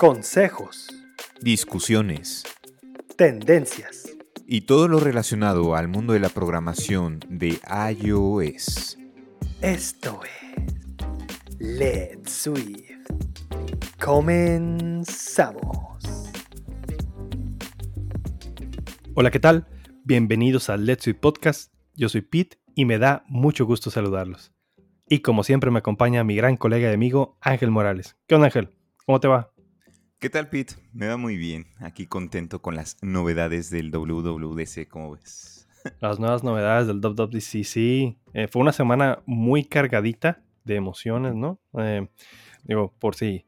consejos, discusiones tendencias. y todo lo relacionado al mundo de la programación de iOS. Esto es Let's Swift. Comenzamos. Hola, ¿qué tal? Bienvenidos al Let's Swift Podcast. Yo soy Pete y me da mucho gusto saludarlos. Y como siempre me acompaña mi gran colega y amigo Ángel Morales. ¿Qué onda Ángel? ¿Cómo te va? ¿Qué tal, Pete? Me va muy bien. Aquí contento con las novedades del WWDC, ¿cómo ves? Las nuevas novedades del WWDC, sí. Eh, fue una semana muy cargadita de emociones, ¿no? Eh, digo, por si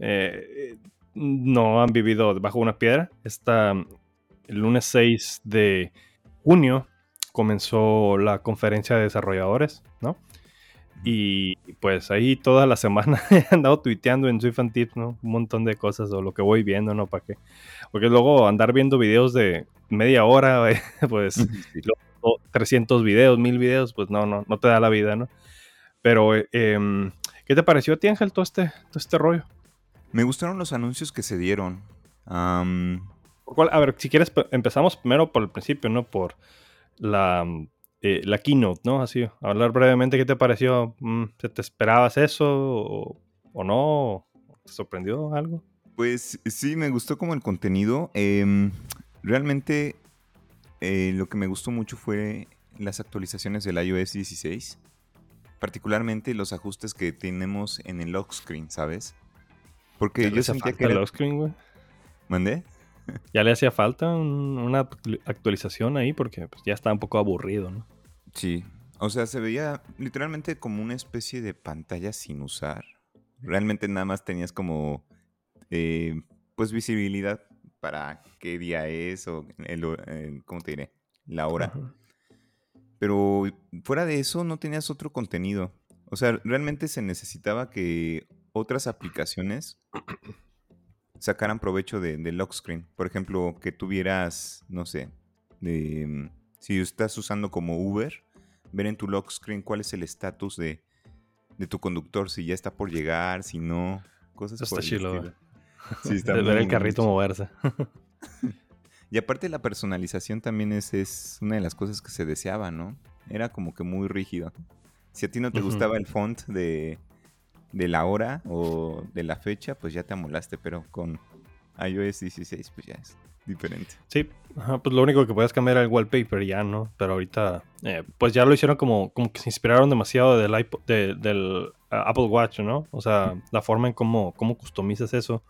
eh, no han vivido debajo de una piedra. Esta, el lunes 6 de junio comenzó la conferencia de desarrolladores, ¿no? Y pues ahí toda la semana he andado tuiteando en Swift and Tips, ¿no? Un montón de cosas o lo que voy viendo, ¿no? ¿Para qué? Porque luego andar viendo videos de media hora, pues Sí. luego 300 videos, 1000 videos, pues no, no, no te da la vida, ¿no? Pero, eh, em, ¿qué te pareció a ti, Ángel, todo este, todo este rollo? Me gustaron los anuncios que se dieron. ¿Por cuál? A ver, si quieres, pe- empezamos primero por el principio, ¿no? Por la, eh, la keynote, ¿no? Así, hablar brevemente, ¿qué te pareció? Mm, ¿Te, esperabas eso o, o no? ¿Te sorprendió algo? Pues sí, me gustó como el contenido. Em, realmente eh, lo que me gustó mucho fue las actualizaciones del iOS 16. Particularmente los ajustes que tenemos en el lock screen, ¿sabes? Porque yo sentía que el era... lock screen, güey. ¿Mandé? Ya le hacía falta un- una actu- actualización ahí porque pues, ya estaba un poco aburrido, ¿no? Sí. O sea, se veía literalmente como una especie de pantalla sin usar. Realmente nada más tenías como, eh, pues, visibilidad para qué día es o, el, ho- eh, ¿cómo te diré? La hora. Ajá. Pero fuera de eso no tenías otro contenido. O sea, realmente se necesitaba que otras aplicaciones sacaran provecho de, del lock screen. Por ejemplo, que tuvieras, no sé, de, mm, si estás usando como Uber, ver en tu lock screen cuál es el estatus de, de tu conductor, si ya está por llegar, si no, cosas Eso por está el estilo. Sí, está De ver el carrito chido. moverse. Y aparte la personalización también es, es una de las cosas que se deseaba, ¿no? Era como que muy rígido. Si a ti no te gustaba el font de, de la hora o de la fecha, pues ya te amolaste, pero con iOS 16 pues ya es diferente. Sí, ajá, pues lo único que puedes cambiar era el wallpaper ya, ¿no? Pero ahorita, eh, pues ya lo hicieron como, como que se inspiraron demasiado del, iPod- de- del ah, Apple Watch, ¿no? O sea, la forma en cómo, cómo customizas eso,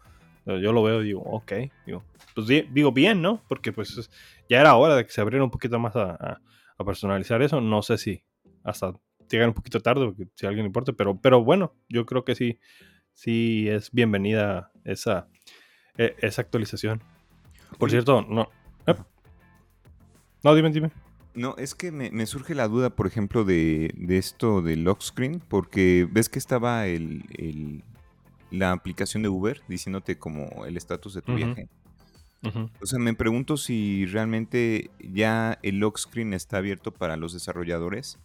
eh, yo lo veo y digo, ok, digo, pues di- digo bien, ¿no? Porque pues es- ya era hora de que se abriera un poquito más a, a- a personalizar eso. No sé si hasta llegar un poquito tarde, porque si a alguien le importa, pero, pero bueno, yo creo que sí, sí es bienvenida esa, e- esa actualización. Por cierto, no. ¿eh? No, dime, dime. No, es que me, me surge la duda, por ejemplo, de, de esto del lock screen, porque ves que estaba el, el- la aplicación de Uber diciéndote como el estatus de tu viaje. Ujú. O sea, me pregunto si realmente ya el lock screen está abierto para los desarrolladores,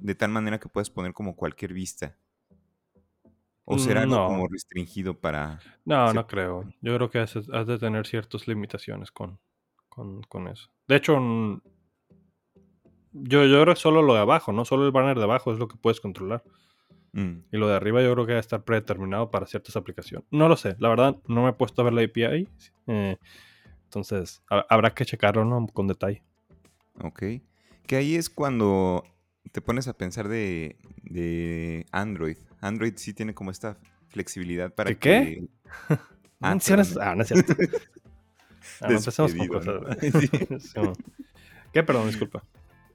de tal manera que puedas poner como cualquier vista. O será algo No. como restringido para... No, no creo. Yo creo que has, has de tener ciertas limitaciones con, con, con eso. De hecho, yo, yo creo que solo lo de abajo, ¿no? Solo el banner de abajo es lo que puedes controlar. Mm, Y lo de arriba yo creo que debe estar predeterminado para ciertas aplicaciones. No lo sé, la verdad no me he puesto a ver la API. eh, entonces, ha- habrá que checarlo, ¿no? Con detalle. ok. Que ahí es cuando te pones a pensar de, de Android. Android sí tiene como esta flexibilidad para ¿De qué? que... No Ah. Ah, no es cierto. Ah, no empecemos con cosas. ¿no? Sí. Sí, no. ¿Qué? Perdón, disculpa.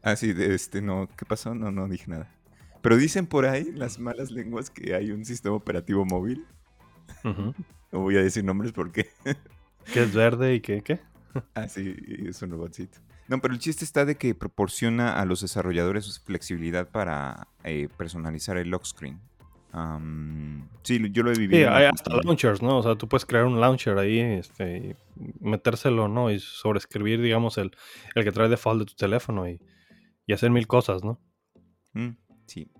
Ah, sí, de este, no, ¿qué pasó? No, no dije nada. Pero dicen por ahí las malas lenguas que hay un sistema operativo móvil. No voy a decir nombres porque... ¿Qué es verde y qué? ¿Qué? ah, sí, es un robotcito. No, pero el chiste está de que proporciona a los desarrolladores flexibilidad para eh, personalizar el lock screen. Sí, yo lo he vivido. Sí, hay hasta launchers, ¿no? O sea, tú puedes crear un launcher ahí, este, y metérselo, ¿no? Y sobreescribir, digamos, el, el que trae default de tu teléfono y, y hacer mil cosas, ¿no? Mm, sí.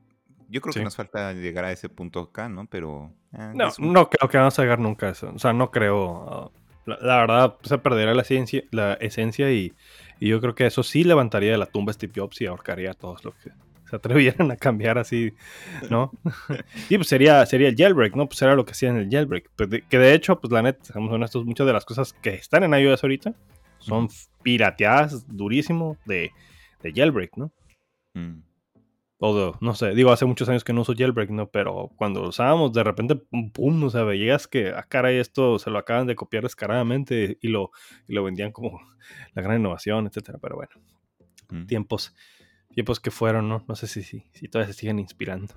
Yo creo que nos falta llegar a ese punto acá, ¿no? Pero... eh, no, no creo que vamos a llegar nunca a eso. O sea, no creo... Uh, la, verdad, se perderá la, ciencia, la esencia y, y, yo creo que eso sí levantaría de la tumba Steve Jobs y ahorcaría a todos los que se atrevieran a cambiar así, ¿no? y pues sería, sería el jailbreak, ¿no? Pues era lo que hacían en el jailbreak. Pues que de hecho, pues la neta, seamos honestos, muchas de las cosas que están en iOS ahorita son pirateadas durísimo de, de jailbreak, ¿no? Mm. O no sé, digo, hace muchos años que no uso jailbreak, ¿no? Pero cuando lo usábamos, de repente, pum, o sea, veías que, ah, caray, esto se lo acaban de copiar descaradamente y lo, y lo vendían como la gran innovación, etcétera. Pero bueno, mm. tiempos, tiempos que fueron, ¿no? No sé si, si, si todavía se siguen inspirando.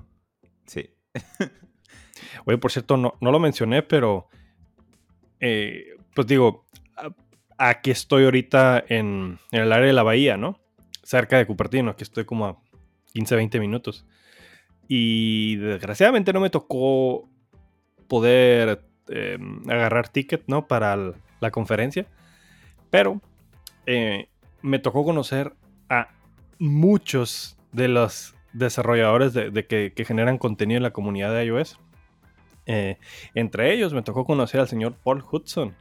Sí. Oye, por cierto, no, no lo mencioné, pero eh, pues digo, aquí estoy ahorita en, en, el área de la bahía, ¿no? Cerca de Cupertino, aquí estoy como a 15, 20 minutos. Y desgraciadamente no me tocó poder em, agarrar ticket, ¿no? Para la conferencia. Pero eh, me tocó conocer a muchos de los desarrolladores de, que, generan contenido en la comunidad de iOS. Eh, entre ellos me tocó conocer al señor Paul Hudson.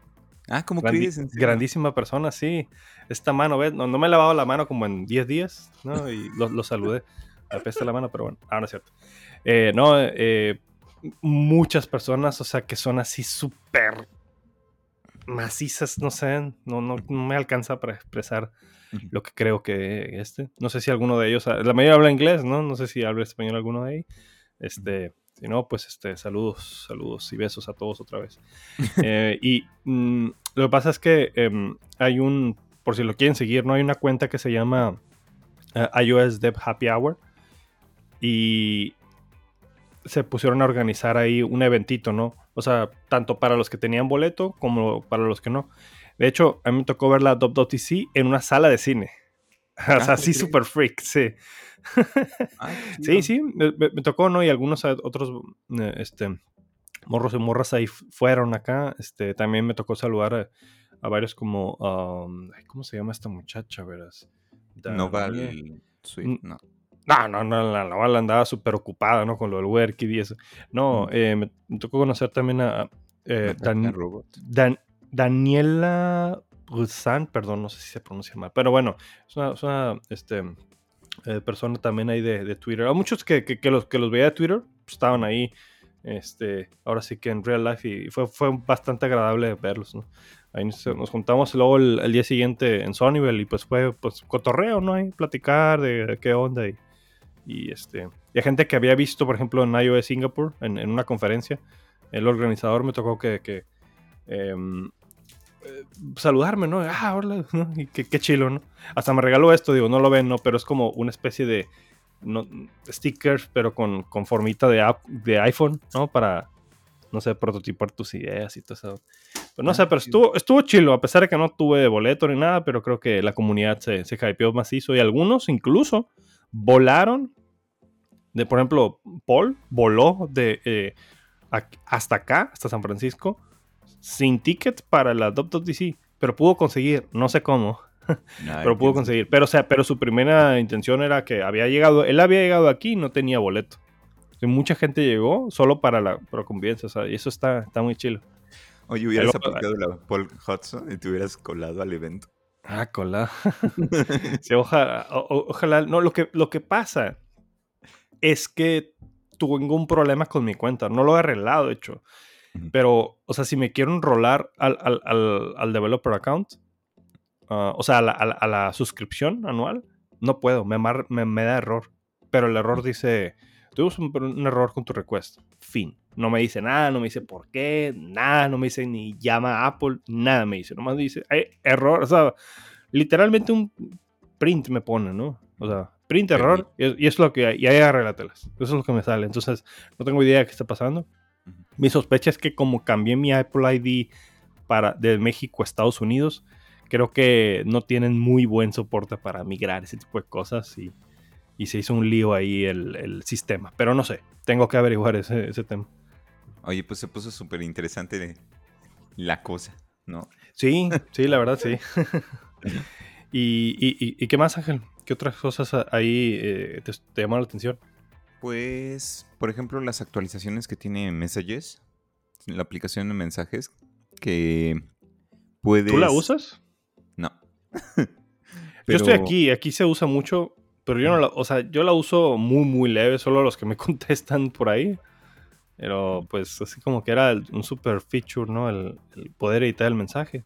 Ah, como Grandísima persona, sí. Esta mano, ¿ves? No, me he lavado la mano como en 10 días, ¿no? Y lo, saludé. Me peste la mano, pero bueno, ahora no es cierto. Eh, no, eh, muchas personas, o sea, que son así súper macizas, no sé, no, no, me alcanza para expresar lo que creo que este. No sé si alguno de ellos, la mayoría habla inglés, ¿no? No sé si habla español alguno de ahí. Este, si no, pues este, saludos, saludos y besos a todos otra vez. Eh, y mm, lo que pasa es que em, hay un, por si lo quieren seguir, ¿no? Hay una cuenta que se llama eh, iOS Dev Happy Hour. Y se pusieron a organizar ahí un eventito, ¿no? O sea, tanto para los que tenían boleto como para los que no. De hecho, a mí me tocó ver la WWDC en una sala de cine. o sea, ah, así super freak, sí. Ah, sí, sí, me, tocó, ¿no? Y algunos otros, eh, este, morros y morras ahí fueron acá. Este, también me tocó saludar a, varios como, um, ¿cómo se llama esta muchacha, verás? No vale. no. No, no, no, la bala andaba súper ocupada, ¿no? Con lo del WebKit y eso. No, eh, me, tocó conocer también a eh, Daniela Roussan, perdón, no sé si se pronuncia mal, pero bueno, es una, este, eh, persona también ahí de, Twitter. Hay muchos que, los, que los veía de Twitter, pues, estaban ahí, este, ahora sí que en real life y fue, fue bastante agradable verlos, ¿no? Ahí nos, juntamos luego el, día siguiente en Sunnyvale y pues fue pues cotorreo, ¿no? Ahí platicar de, qué onda y y, este, y hay gente que había visto, por ejemplo, en iOS Singapore, en, una conferencia, el organizador me tocó que, que em, eh, saludarme, ¿no? Ah, hola, Y qué, qué, chilo, ¿no? Hasta me regaló esto, digo, no lo ven, ¿no? Pero es como una especie de no, stickers, pero con, con formita de, app, de iPhone, ¿no? Para, no sé, prototipar tus ideas y todo eso. Pues no sé, ah, pero estuvo, estuvo chilo, a pesar de que no tuve boleto ni nada, pero creo que la comunidad se, se hypeó macizo y algunos incluso volaron. De, por ejemplo, Paul voló de eh, hasta acá, hasta San Francisco, sin ticket para la WWDC, pero pudo conseguir, no sé cómo, pero pudo conseguir. Pero, o sea, pero su primera intención era que había llegado, él había llegado aquí y no tenía boleto. Mucha gente llegó solo para la convivencia, o sea, y eso está, está muy chido. Oye, hubieras aplicado la Paul Hudson y te hubieras colado al evento. Ah, cola. ojalá, ojalá. No, lo que, lo que pasa es que tuve un problema con mi cuenta. No lo he arreglado, de hecho. Pero, o sea, si me quiero enrolar al, al, al, developer account, ah, o sea, a la, a la, suscripción anual, no puedo. Me, me, me, da error. Pero el error dice, tuvimos un error con tu request. Fin. No me dice nada, no me dice por qué, nada, no me dice ni llama a Apple, nada me dice. Nomás dice, hay error, o sea, literalmente un print me pone, ¿no? O sea, print error y, es lo que hay, y ahí arreglatelas. Eso es lo que me sale. Entonces, no tengo idea de qué está pasando. Mi sospecha es que como cambié mi Apple ID para, de México a Estados Unidos, creo que no tienen muy buen soporte para migrar ese tipo de cosas y, y se hizo un lío ahí el, el, sistema. Pero no sé, tengo que averiguar ese, ese tema. Oye, pues se puso súper interesante la cosa, ¿no? Sí, sí, la verdad, sí. y, y, qué más, Ángel? ¿Qué otras cosas ahí eh, te, llaman la atención? Pues, por ejemplo, las actualizaciones que tiene Messages, la aplicación de mensajes, que puedes... ¿Tú la usas? No. Yo estoy aquí, aquí se usa mucho, pero yo no la, o sea, yo la uso muy, muy leve, solo los que me contestan por ahí. Pero pues así como que era un super feature, ¿no? El, poder editar el mensaje.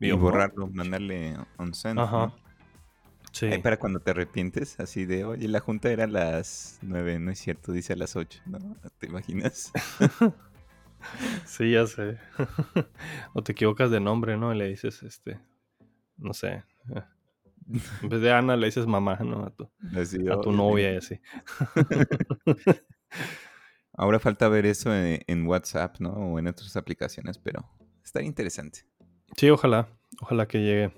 Y borrarlo, mandarle on send. Ajá. Sí. para cuando te arrepientes, así de, oye, la junta era a las 9, no es cierto, dice a las 8, ¿no? ¿Te imaginas? sí, ya sé. o te equivocas de nombre, ¿no? Y le dices, este, no sé. En vez de Ana le dices mamá, ¿no? A tu, a tu novia y así. Ahora falta ver eso en, WhatsApp, ¿no? O en otras aplicaciones, pero está interesante. Sí, ojalá. Ojalá que llegue.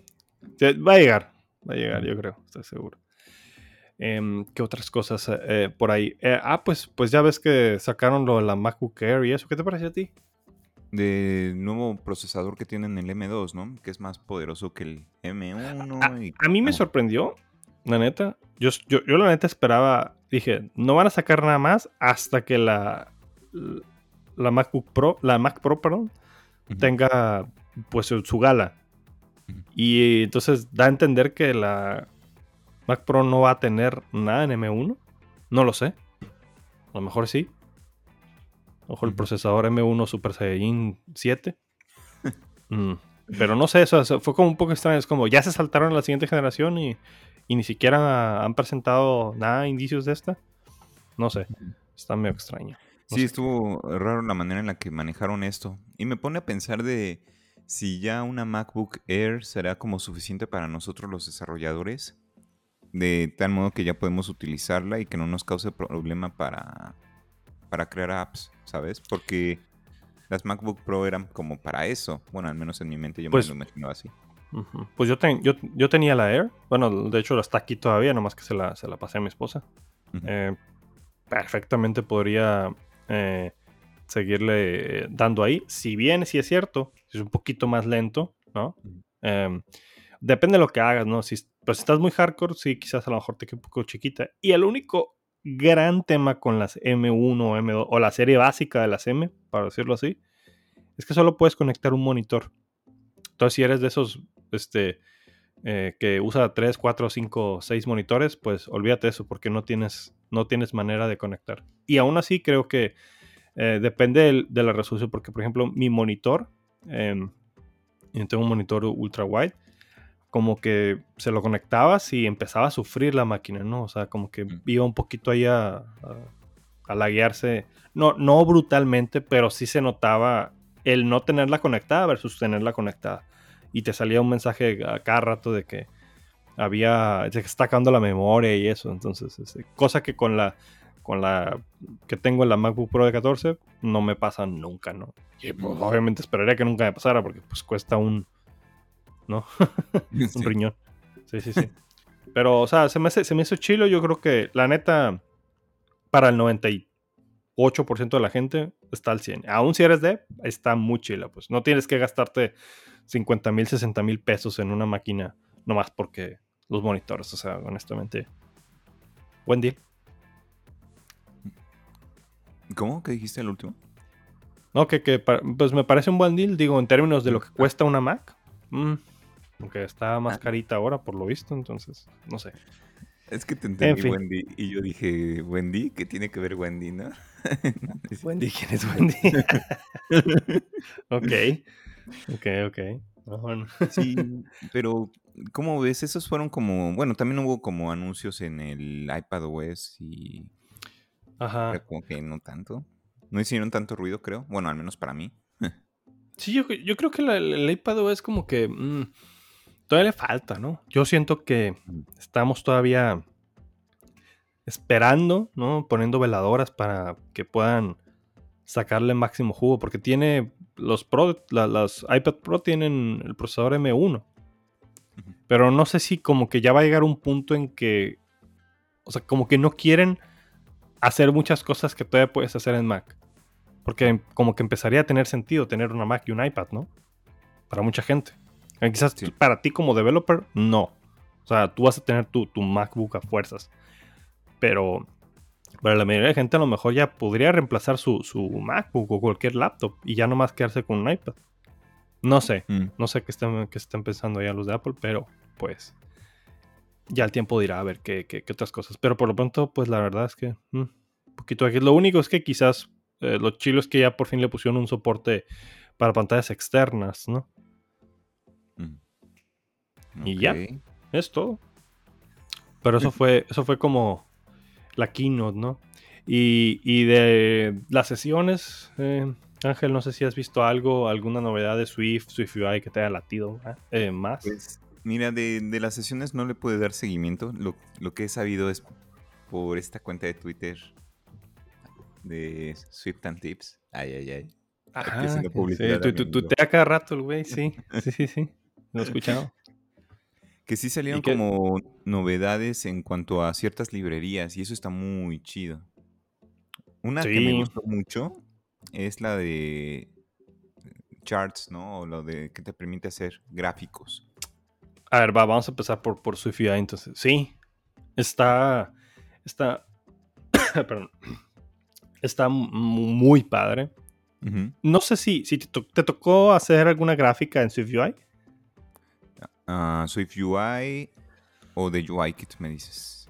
Va a llegar. Va a llegar, yo creo. Estoy seguro. Em, ¿Qué otras cosas eh, por ahí? Eh, ah, pues, pues ya ves que sacaron lo de la MacBook Air y eso. ¿Qué te parece a ti? Del nuevo procesador que tienen el M2, ¿no? Que es más poderoso que el M1. A, mí me sorprendió, la neta. Yo, yo, yo la neta esperaba dije, no van a sacar nada más hasta que la, la MacBook Pro, la Mac Pro, perdón, tenga pues su gala. Y entonces da a entender que la Mac Pro no va a tener nada en M1. No lo sé. A lo mejor sí. Ojo, el procesador M1 Super Saiyan 7. Mm, pero no sé, eso, fue como un poco extraño. Es como ya se saltaron a la siguiente generación y y ni siquiera han presentado nada, indicios de esta. No sé, está medio extraño. sí, estuvo raro la manera en la que manejaron esto. Y me pone a pensar de si ya una MacBook Air será como suficiente para nosotros los desarrolladores, de tal modo que ya podemos utilizarla y que no nos cause problema para, para crear apps, ¿sabes? Porque las MacBook Pro eran como para eso. Bueno, al menos en mi mente yo me pues lo imaginaba así. Pues yo, yo, tenía la Air. Bueno, de hecho está aquí todavía, nomás que se la, se la pasé a mi esposa. Eh, perfectamente podría eh, seguirle dando ahí. Si bien, si es cierto, es un poquito más lento, ¿no? Em, depende de lo que hagas, ¿no? Si, pues, si estás muy hardcore, sí, quizás a lo mejor te quede un poco chiquita. Y el único gran tema con las M1 o M2, o la serie básica de las M, para decirlo así, es que solo puedes conectar un monitor. Entonces, si eres de esos este, eh, que usa 3, 4, 5, 6 monitores, pues olvídate eso porque no tienes, no tienes manera de conectar. Y aún así creo que eh, depende de, la resolución, porque por ejemplo mi monitor, eh, tengo un monitor ultra wide, como que se lo conectabas y empezaba a sufrir la máquina, ¿no? O sea, como que mm. iba un poquito ahí a, a, a laguearse, no, no brutalmente, pero sí se notaba el no tenerla conectada versus tenerla conectada y te salía un mensaje a cada rato de que había, se está sacando la memoria y eso. Entonces, este, cosa que con la, con la que tengo en la MacBook Pro de 14 no me pasa nunca, ¿no? Y pues, obviamente esperaría que nunca me pasara porque pues cuesta un, ¿no? un riñón. Sí, sí, sí. Pero, o sea, se me, se me hizo chilo. Yo creo que, la neta, para el 98% de la gente está al 100. Aún si eres de, está muy chilo. Pues no tienes que gastarte 50 mil, 60 mil pesos en una máquina, nomás porque los monitores, o sea, honestamente. Buen deal. ¿Cómo? ¿Qué dijiste el último? No, que, pues me parece un buen deal, digo, en términos de lo que cuesta una Mac. Mm, aunque está más ah. carita ahora, por lo visto, entonces, no sé. Es que te entendí Wendy y yo dije, Wendy, ¿qué tiene que ver Wendy, no? Wendy, ¿quién es Wendy? ok. Ok, ok. Ah, sí, pero ¿cómo ves? Esos fueron como, bueno, también hubo como anuncios en el iPad OS y... Ajá. como que no tanto. No hicieron tanto ruido, creo. Bueno, al menos para mí. sí, yo, creo que el iPad OS como que... Mm, todavía le falta, ¿no? Yo siento que estamos todavía esperando, ¿no? Poniendo veladoras para que puedan sacarle máximo jugo, porque tiene los Pro, las iPad Pro tienen el procesador M1. Pero no sé si como que ya va a llegar un punto en que, o sea, como que no quieren hacer muchas cosas que todavía puedes hacer en Mac. Porque como que empezaría a tener sentido tener una Mac y un iPad, ¿no? Para mucha gente. Eh, quizás para ti como developer, no. O sea, tú vas a tener tu, tu MacBook a fuerzas. Pero Para la mayoría de gente a lo mejor ya podría reemplazar su, su MacBook o cualquier laptop y ya no más quedarse con un iPad. No sé, Mm. no sé qué están, qué están pensando ya los de Apple, pero pues ya el tiempo dirá a ver qué, qué- qué otras cosas. Pero por lo pronto, pues la verdad es que mm, un poquito aquí. Lo único es que quizás eh, lo chilo es que ya por fin le pusieron un soporte para pantallas externas, ¿no? Mm. Y ya. Es todo. Pero eso fue, eso fue como la keynote, ¿no? Y, y de las sesiones, eh, Ángel, no sé si has visto algo, alguna novedad de Swift, Swift UI que te haya latido ¿eh? Eh, más. Pues, mira, de, de las sesiones no le pude dar seguimiento. Lo, lo que he sabido es por esta cuenta de Twitter de Swift and Tips. Ay, ay, ay. Ajá, haciendo sí, tu- tu- amigo. tutea cada rato el güey, sí. Sí, sí, sí. Lo he escuchado. Que sí salieron como novedades en cuanto a ciertas librerías y eso está muy chido. Una que me gustó mucho es la de charts, ¿no? O lo de que te permite hacer gráficos. A ver, va, vamos a empezar por, por Swift UI entonces. Sí, está. Está. perdón. Está mu- muy padre. No sé si, si te, to- te tocó hacer alguna gráfica en Swift UI. Ah, Swift UI o de UIKit, me dices.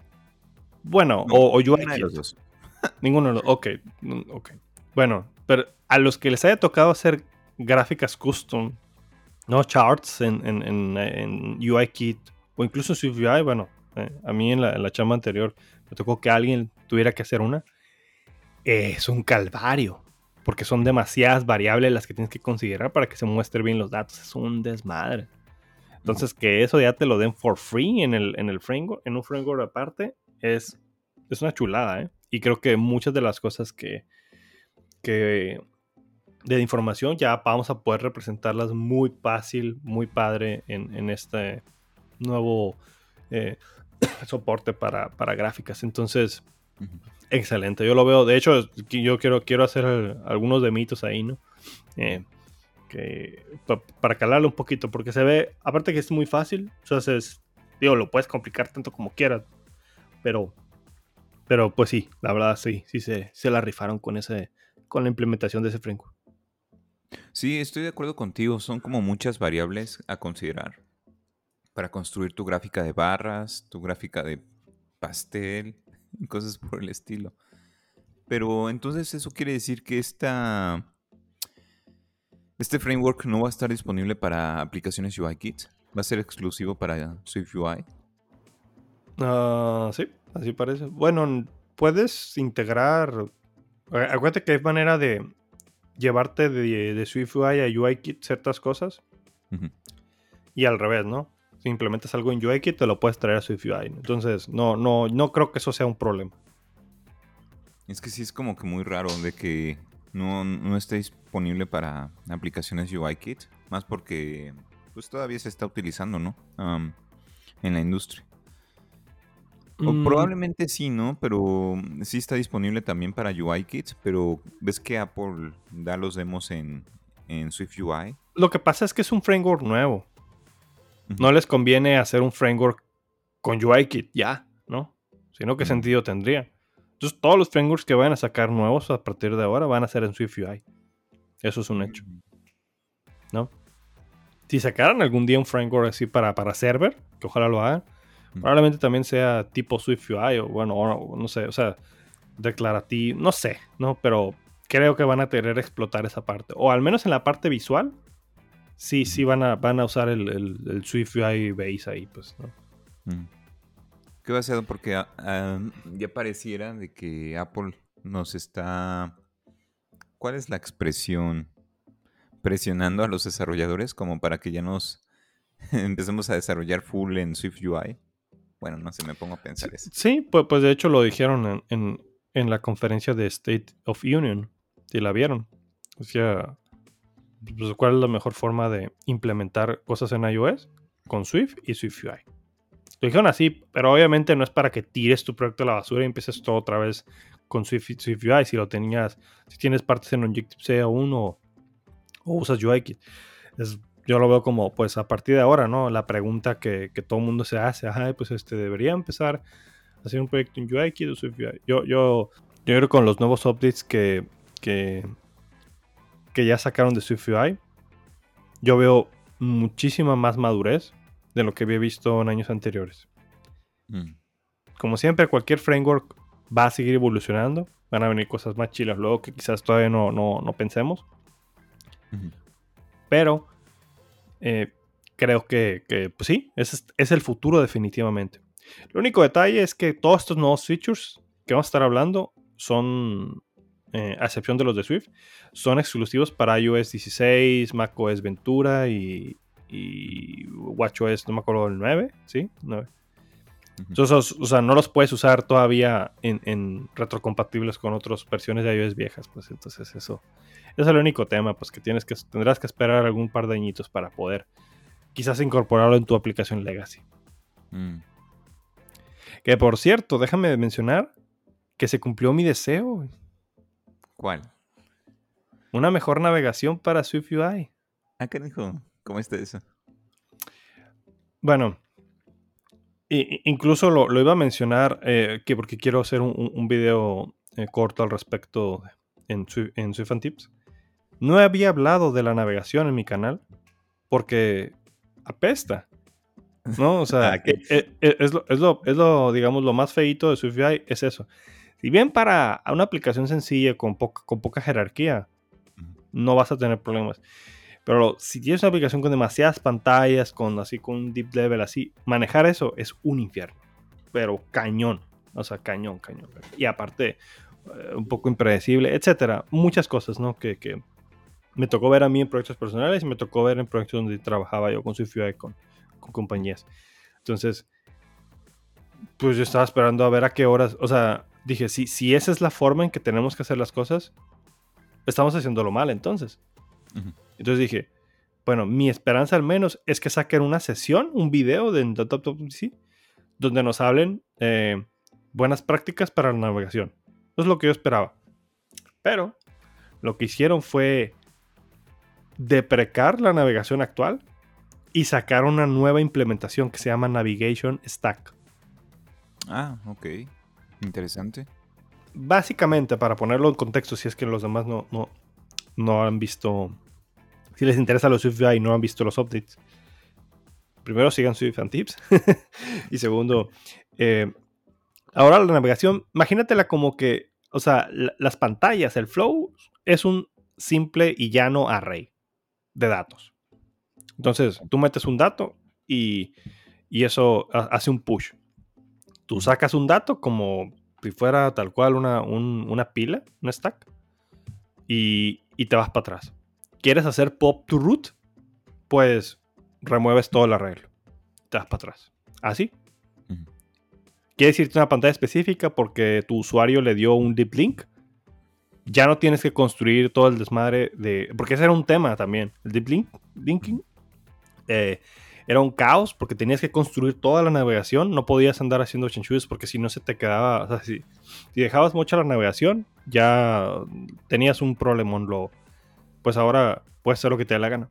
Bueno, No, o, o UI Una de los dos. Ninguno de los. Ok, ok. Bueno, pero a los que les haya tocado hacer gráficas custom, no charts en, en, en, en UIKit o incluso Swift UI, bueno, eh, a mí en la, en la chamba anterior me tocó que alguien tuviera que hacer una. Eh, es un calvario. Porque son demasiadas variables las que tienes que considerar para que se muestren bien los datos. Es un desmadre. Entonces, que eso ya te lo den for free en el, en el framework, en un framework aparte, es, es una chulada, ¿eh? Y creo que muchas de las cosas que, que de información ya vamos a poder representarlas muy fácil, muy padre en, en este nuevo eh, soporte para, para gráficas. Entonces, excelente. Yo lo veo. De hecho, yo quiero, quiero hacer algunos de mitos ahí, ¿no? Eh, para calarlo un poquito, porque se ve, aparte que es muy fácil, entonces, digo, lo puedes complicar tanto como quieras, pero, pero pues sí, la verdad sí, sí se, se la rifaron con ese, con la implementación de ese framework. Sí, estoy de acuerdo contigo. Son como muchas variables a considerar para construir tu gráfica de barras, tu gráfica de pastel cosas por el estilo. Pero entonces eso quiere decir que esta, este framework no va a estar disponible para aplicaciones UIKit. Va a ser exclusivo para SwiftUI. Ah, sí, así parece. Bueno, puedes integrar. a- Acuérdate que hay manera de llevarte de, de SwiftUI a UIKit ciertas cosas y al revés, ¿no? Si implementas algo en UIKit, te lo puedes traer a SwiftUI. Entonces, no, no, no creo que eso sea un problema. Es que sí es como que muy raro de que no, no esté disponible para aplicaciones UIKit. Más porque pues todavía se está utilizando, ¿no? En la industria. O Mm, probablemente sí, ¿no? Pero sí está disponible también para UIKit. Pero ves que Apple da los demos en, en SwiftUI. Lo que pasa es que es un framework nuevo. No les conviene hacer un framework con UIKit ya, ¿no? Sino qué sentido tendría. Entonces, todos los frameworks que vayan a sacar nuevos a partir de ahora van a ser en SwiftUI. Eso es un hecho, ¿no? Si sacaran algún día un framework así para, para server, que ojalá lo hagan, Mm. probablemente también sea tipo SwiftUI o bueno, o no sé, o sea, declarativo, no sé, ¿no? Pero creo que van a querer explotar esa parte. O al menos en la parte visual, sí, sí van a, van a usar el, el, el SwiftUI base ahí, pues, ¿no? Mm. ¿Qué va a ser? Porque ah, ah, ya pareciera de que Apple nos está... ¿Cuál es la expresión? Presionando a los desarrolladores como para que ya nos empecemos a desarrollar full en SwiftUI. Bueno, no sé, me pongo a pensar eso. Sí, pues, pues de hecho lo dijeron en, en, en la conferencia de State of Union, si la vieron. O sea, pues, ¿cuál es la mejor forma de implementar cosas en iOS? Con Swift y SwiftUI. Lo dijeron así, pero obviamente no es para que tires tu proyecto a la basura y empieces todo otra vez con Swift SwiftUI. Si lo tenías, si tienes partes en Objective-C o, o usas UIKit. Es, yo lo veo como, pues a partir de ahora, ¿no? La pregunta que, que todo mundo se hace, ajá, pues este debería empezar a hacer un proyecto en UIKit o SwiftUI. Yo, yo Yo creo que con los nuevos updates que, que, que ya sacaron de SwiftUI, yo veo muchísima más madurez de lo que había visto en años anteriores. Mm. Como siempre, cualquier framework va a seguir evolucionando. Van a venir cosas más chilas luego que quizás todavía no, no, no pensemos. Pero eh, creo que, que, pues sí, es, es el futuro definitivamente. El único detalle es que todos estos nuevos features que vamos a estar hablando son, eh, a excepción de los de Swift, son exclusivos para iOS 16, macOS Ventura y, y WatchOS, no me acuerdo el 9, ¿sí? 9. Ujú. Entonces, o sea, no los puedes usar todavía en, en retrocompatibles con otras versiones de iOS viejas, pues entonces eso, eso es el único tema, pues que tienes que tendrás que esperar algún par de añitos para poder quizás incorporarlo en tu aplicación Legacy. Mm. Que por cierto, déjame mencionar que se cumplió mi deseo. ¿Cuál? una mejor navegación para SwiftUI. Ah, carajo. ¿Cómo está eso? Bueno, incluso lo, lo iba a mencionar eh, que porque quiero hacer un, video eh, corto al respecto en, en Swift and Tips. No había hablado de la navegación en mi canal porque apesta. ¿No? O sea, Ah, e- e- e- es, lo, es, lo, es lo, digamos, lo más feito de SwiftUI es eso. Si bien para una aplicación sencilla con poca, con poca jerarquía, no vas a tener problemas. Pero si tienes una aplicación con demasiadas pantallas, con así con un deep level así, manejar eso es un infierno. Pero cañón. O sea, cañón, cañón. Y aparte, eh, un poco impredecible, etcétera. Muchas cosas, ¿no? Que, que me tocó ver a mí en proyectos personales y me tocó ver en proyectos donde trabajaba yo con SwiftUI, con, con compañías. Entonces, pues yo estaba esperando a ver a qué horas. O sea, dije, si, si esa es la forma en que tenemos que hacer las cosas, estamos haciéndolo mal entonces. Ujú. Entonces dije, bueno, mi esperanza al menos es que saquen una sesión, un video de .top.pc, donde nos hablen eh, buenas prácticas para la navegación. Eso es lo que yo esperaba. Pero lo que hicieron fue deprecar la navegación actual y sacar una nueva implementación que se llama Navigation Stack. Ah, ok. Interesante. Básicamente, para ponerlo en contexto, si es que los demás no, no, no han visto, si les interesa los SwiftUI y no han visto los updates, primero sigan Swift and Tips. y segundo, eh, ahora la navegación, imagínatela como que, o sea, la- las pantallas, el flow es un simple y llano array de datos. Entonces, tú metes un dato y, y eso ha- hace un push. Tú sacas un dato como si fuera tal cual una, un- una pila, un stack, y, y te vas para atrás. ¿Quieres hacer pop to root? Pues remueves todo el arreglo. Te vas para atrás. Así. Ujú. ¿Quieres irte a una pantalla específica porque tu usuario le dio un deep link? Ya no tienes que construir todo el desmadre de... Porque ese era un tema también. El deep link, linking eh, era un caos porque tenías que construir toda la navegación. No podías andar haciendo chanchullos porque si no se te quedaba... O sea, si, si dejabas mucha la navegación, ya tenías un problemón. Lo, pues ahora puedes hacer lo que te dé la gana.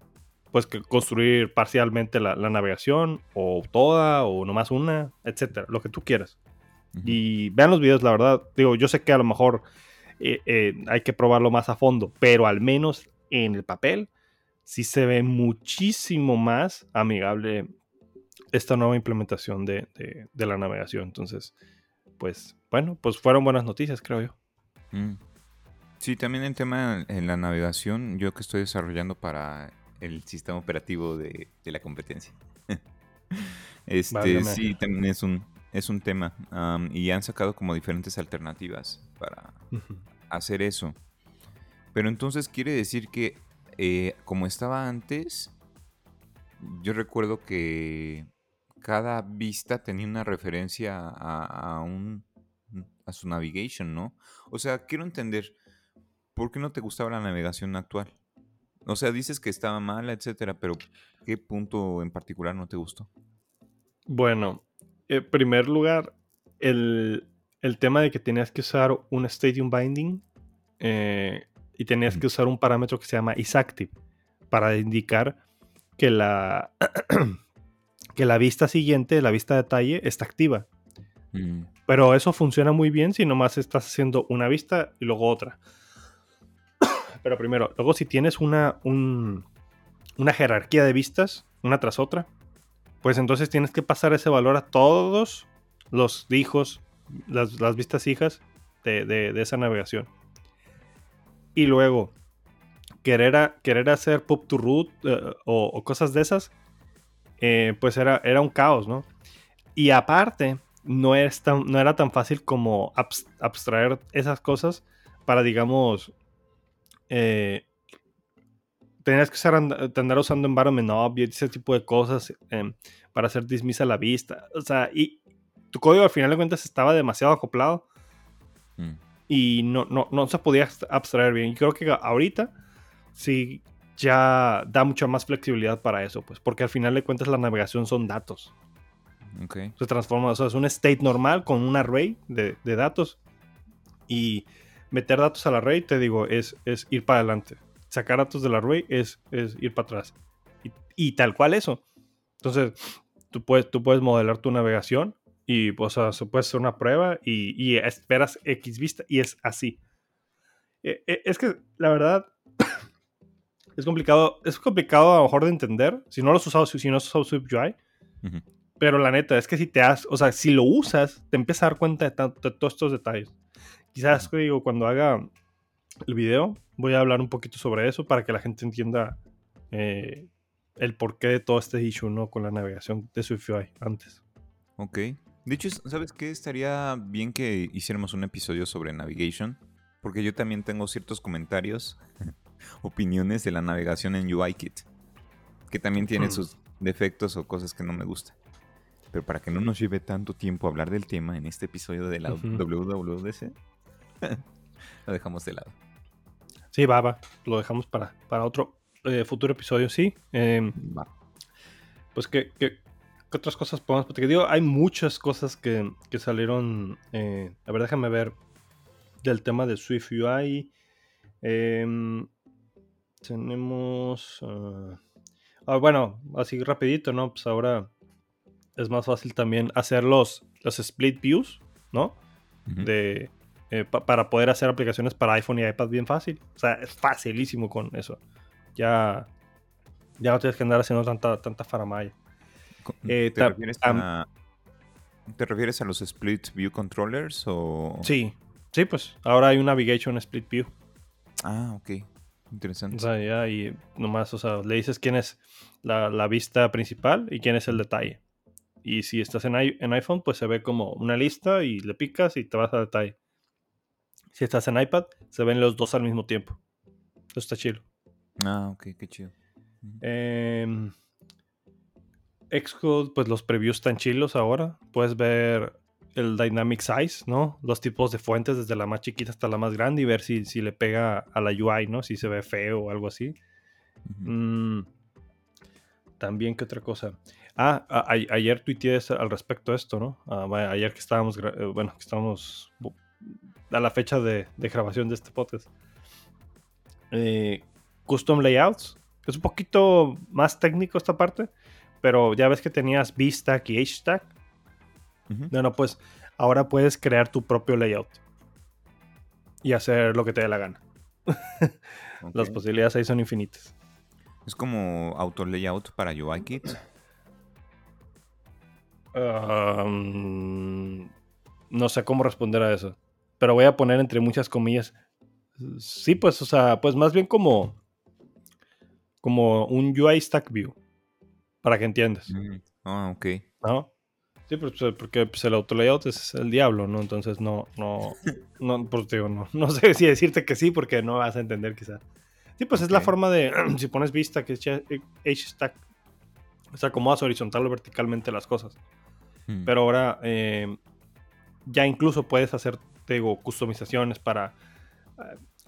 Puedes que- construir parcialmente la, la navegación, o toda, o nomás una, etcétera, lo que tú quieras. Y vean los videos, la verdad. Digo, yo sé que a lo mejor eh, eh, hay que probarlo más a fondo, pero al menos en el papel sí se ve muchísimo más amigable esta nueva implementación de, de- de la navegación. Entonces, pues bueno, pues fueron buenas noticias, creo yo. Mm. Sí, también el tema en la navegación, yo que estoy desarrollando para el sistema operativo de, de la competencia. este, Válgame. sí, también es un, es un tema. y han sacado como diferentes alternativas para hacer eso. Pero entonces quiere decir que eh, como estaba antes, yo recuerdo que cada vista tenía una referencia a, a un a su navigation, ¿no? O sea, quiero entender por qué no te gustaba la navegación actual. O sea, dices que estaba mala, etcétera, pero ¿qué punto en particular no te gustó? Bueno, en primer lugar, el, el tema de que tenías que usar un Stadium Binding eh, y tenías que usar un parámetro que se llama isActive para indicar que la, que la vista siguiente, la vista de detalle, está activa. Mm, Pero eso funciona muy bien si nomás estás haciendo una vista y luego otra. Pero primero, luego si tienes una, un- una jerarquía de vistas, una tras otra, pues entonces tienes que pasar ese valor a todos los hijos, las, las vistas hijas de, de- esa navegación. Y luego, querer, querer hacer pop to root eh, o, cosas de esas, eh, pues era, era un caos, ¿no? Y aparte, no, es tan- no era tan fácil como abs- abstraer esas cosas para, digamos, eh, tenías que usar and- andar usando environment object, ese tipo de cosas em, para hacer dismiss a la vista. O sea, y tu código al final de cuentas estaba demasiado acoplado mm. y no, no, no se podía abstraer bien. Y creo que ahorita sí ya da mucha más flexibilidad para eso, pues, porque al final de cuentas la navegación son datos. Ok. Se transforma, o sea, es un state normal con un array de, de datos. Y meter datos al array, te digo, es, es ir para adelante. Sacar datos del array es, es ir para atrás. Y, y tal cual eso. Entonces, tú puedes, tú puedes modelar tu navegación y pues, o sea, se puede hacer una prueba y, y esperas X vista y es así. Eh, eh, Es que, la verdad, es complicado, es complicado a lo mejor de entender. Si no lo has usado, si no has usado SwiftUI, Ujú. pero la neta, es que si te has, o sea, si lo usas, te empiezas a dar cuenta de, de todos estos detalles. Quizás, digo, cuando haga el video, voy a hablar un poquito sobre eso para que la gente entienda eh, el porqué de todo este issue, ¿no? Con la navegación de SwiftUI antes. Ok. De hecho, ¿sabes qué? Estaría bien que hiciéramos un episodio sobre navigation. Porque yo también tengo ciertos comentarios, opiniones de la navegación en UIKit. Que también tiene Hmm. sus defectos o cosas que no me gustan. Pero para que no nos lleve tanto tiempo hablar del tema en este episodio de la. WWDC, lo dejamos de lado. Sí, va, va. Lo dejamos para, para otro eh, futuro episodio, sí. Em, Va. pues ¿qué, qué, qué otras cosas podemos platicar? Digo, hay muchas cosas que, que salieron. eh, a ver, déjame ver del tema de Swift UI. Em, tenemos. ah, ah, bueno, así rapidito, ¿no? Pues ahora es más fácil también hacer los, los split views, ¿no? De, eh, pa- para poder hacer aplicaciones para iPhone y iPad bien fácil. O sea, es facilísimo con eso. Ya, ya no tienes que andar haciendo tanta, tanta faramaya. Eh, ¿Te, refieres a, ¿Te refieres a los Split View Controllers o...? Sí, sí, pues ahora hay un Navigation Split View. Ah, ok. Interesante. O sea, ya y nomás, o sea, le dices quién es la, la vista principal y quién es el detalle. Y si estás en iPhone, pues se ve como una lista y le picas y te vas a detalle. Si estás en iPad, se ven los dos al mismo tiempo. Eso está chido. Ah, ok, qué chido. Em, Xcode, pues los previews están chilos ahora. Puedes ver el dynamic size, ¿no? Los tipos de fuentes desde la más chiquita hasta la más grande y ver si, si le pega a la UI, ¿no? Si se ve feo o algo así. Mm, también, ¿qué otra cosa? Ah, a- a- ayer tuiteé al respecto de esto, ¿no? Ah, ayer que estábamos, eh, bueno, que estábamos a la fecha de, de grabación de este podcast. Eh, custom layouts. Es un poquito más técnico esta parte, pero ya ves que tenías VStack y HStack. Ujú. Bueno, pues ahora puedes crear tu propio layout y hacer lo que te dé la gana. Las posibilidades ahí son infinitas. Es como auto layout para UIKit. Um, no sé cómo responder a eso. Pero voy a poner entre muchas comillas. Sí, pues, o sea, pues más bien como. Como un UI Stack View. Para que entiendas, Mm. Ah, ok. ¿no? Sí, pues, pues, porque pues, el auto layout es el diablo, ¿no? Entonces no, no, no, pues digo, no, no sé si decirte que sí, porque no vas a entender quizá. Sí, pues es la forma de, si pones vista, que es H-Stack, o sea, acomodas horizontal o verticalmente las cosas. Mm. Pero ahora eh, ya incluso puedes hacer, te digo, customizaciones para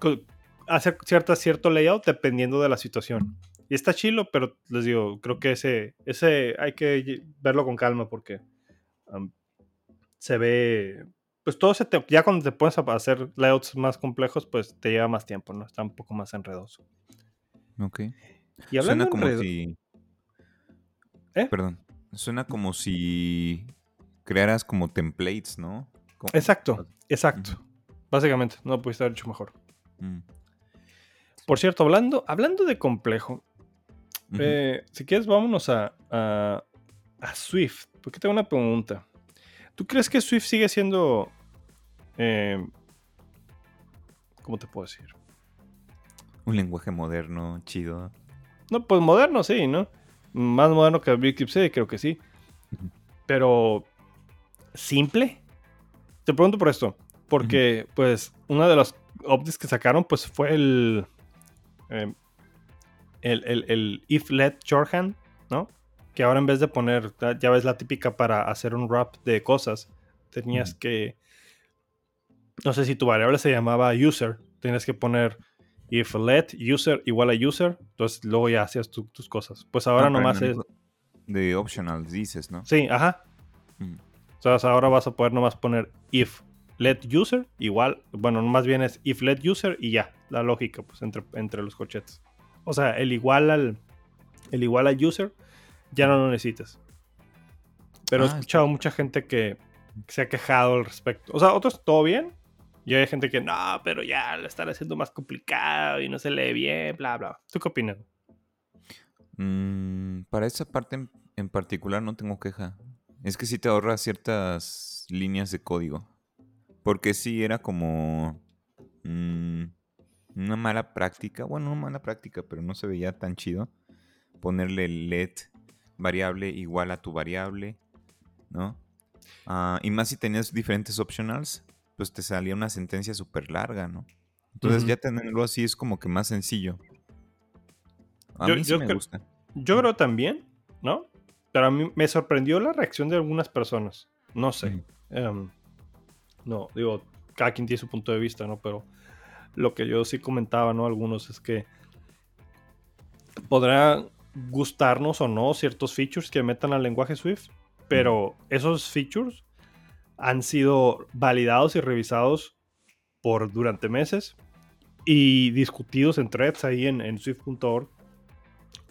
eh, hacer cierta, cierto layout dependiendo de la situación. Y está chilo, pero les digo, creo que ese, ese hay que verlo con calma porque se ve, pues todo se te, ya cuando te pones a hacer layouts más complejos, pues te lleva más tiempo, ¿no? Está un poco más enredoso. Ok. Y hablando Suena como enredo- si... ¿Eh? Perdón. Suena como si crearas como templates, ¿no? Exacto, exacto. Básicamente, no lo pudiste haber hecho mejor. Mm. Por cierto, hablando, hablando de complejo, eh, si quieres, vámonos a, a, a Swift. Porque tengo una pregunta. ¿Tú crees que Swift sigue siendo. eh, ¿Cómo te puedo decir? Un lenguaje moderno, chido. No, pues moderno, sí, ¿no? Más moderno que Eclipse, creo que sí. Pero. ¿Simple? Te pregunto por esto. Porque, pues, una de los updates que sacaron, pues, fue el. eh, el, el, el if let shorthand, ¿no? Que ahora en vez de poner, ya- ves la típica para hacer un wrap de cosas, tenías que. No sé si tu variable se llamaba user, tenías que poner if let user igual a user, entonces luego ya hacías tu- tus cosas. Pues ahora No, pero nomás es. De optional dices, ¿no? Sí, ajá. Sea, ahora vas a poder nomás poner if let user igual, bueno, más bien es if let user y ya, la lógica, pues entre, entre los corchetes. O sea, el igual al el igual al user ya no lo necesitas. Pero he Ah, escuchado mucha gente que, que se ha quejado al respecto. O sea, otros todo bien. Y hay gente que no, pero ya lo están haciendo más complicado y no se lee bien, bla, bla. ¿Tú qué opinas? Mm, para esa parte en, en particular no tengo queja. Es que sí te ahorra ciertas líneas de código. Porque sí era como mm, una mala práctica. Bueno, no mala práctica, pero no se veía tan chido. Ponerle let variable igual a tu variable, ¿no? Ah, y más si tenías diferentes optionals, pues te salía una sentencia súper larga, ¿no? Entonces ya tenerlo así es como que más sencillo. A Yo- mí sí yo me gusta. Yo creo también, ¿no? Pero a mí me sorprendió la reacción de algunas personas. No sé. Em, no, digo, cada quien tiene su punto de vista, ¿no? Pero lo que yo sí comentaba, ¿no? Algunos es que podrá gustarnos o no ciertos features que metan al lenguaje Swift, pero esos features han sido validados y revisados por durante meses y discutidos en threads ahí en, en swift.org.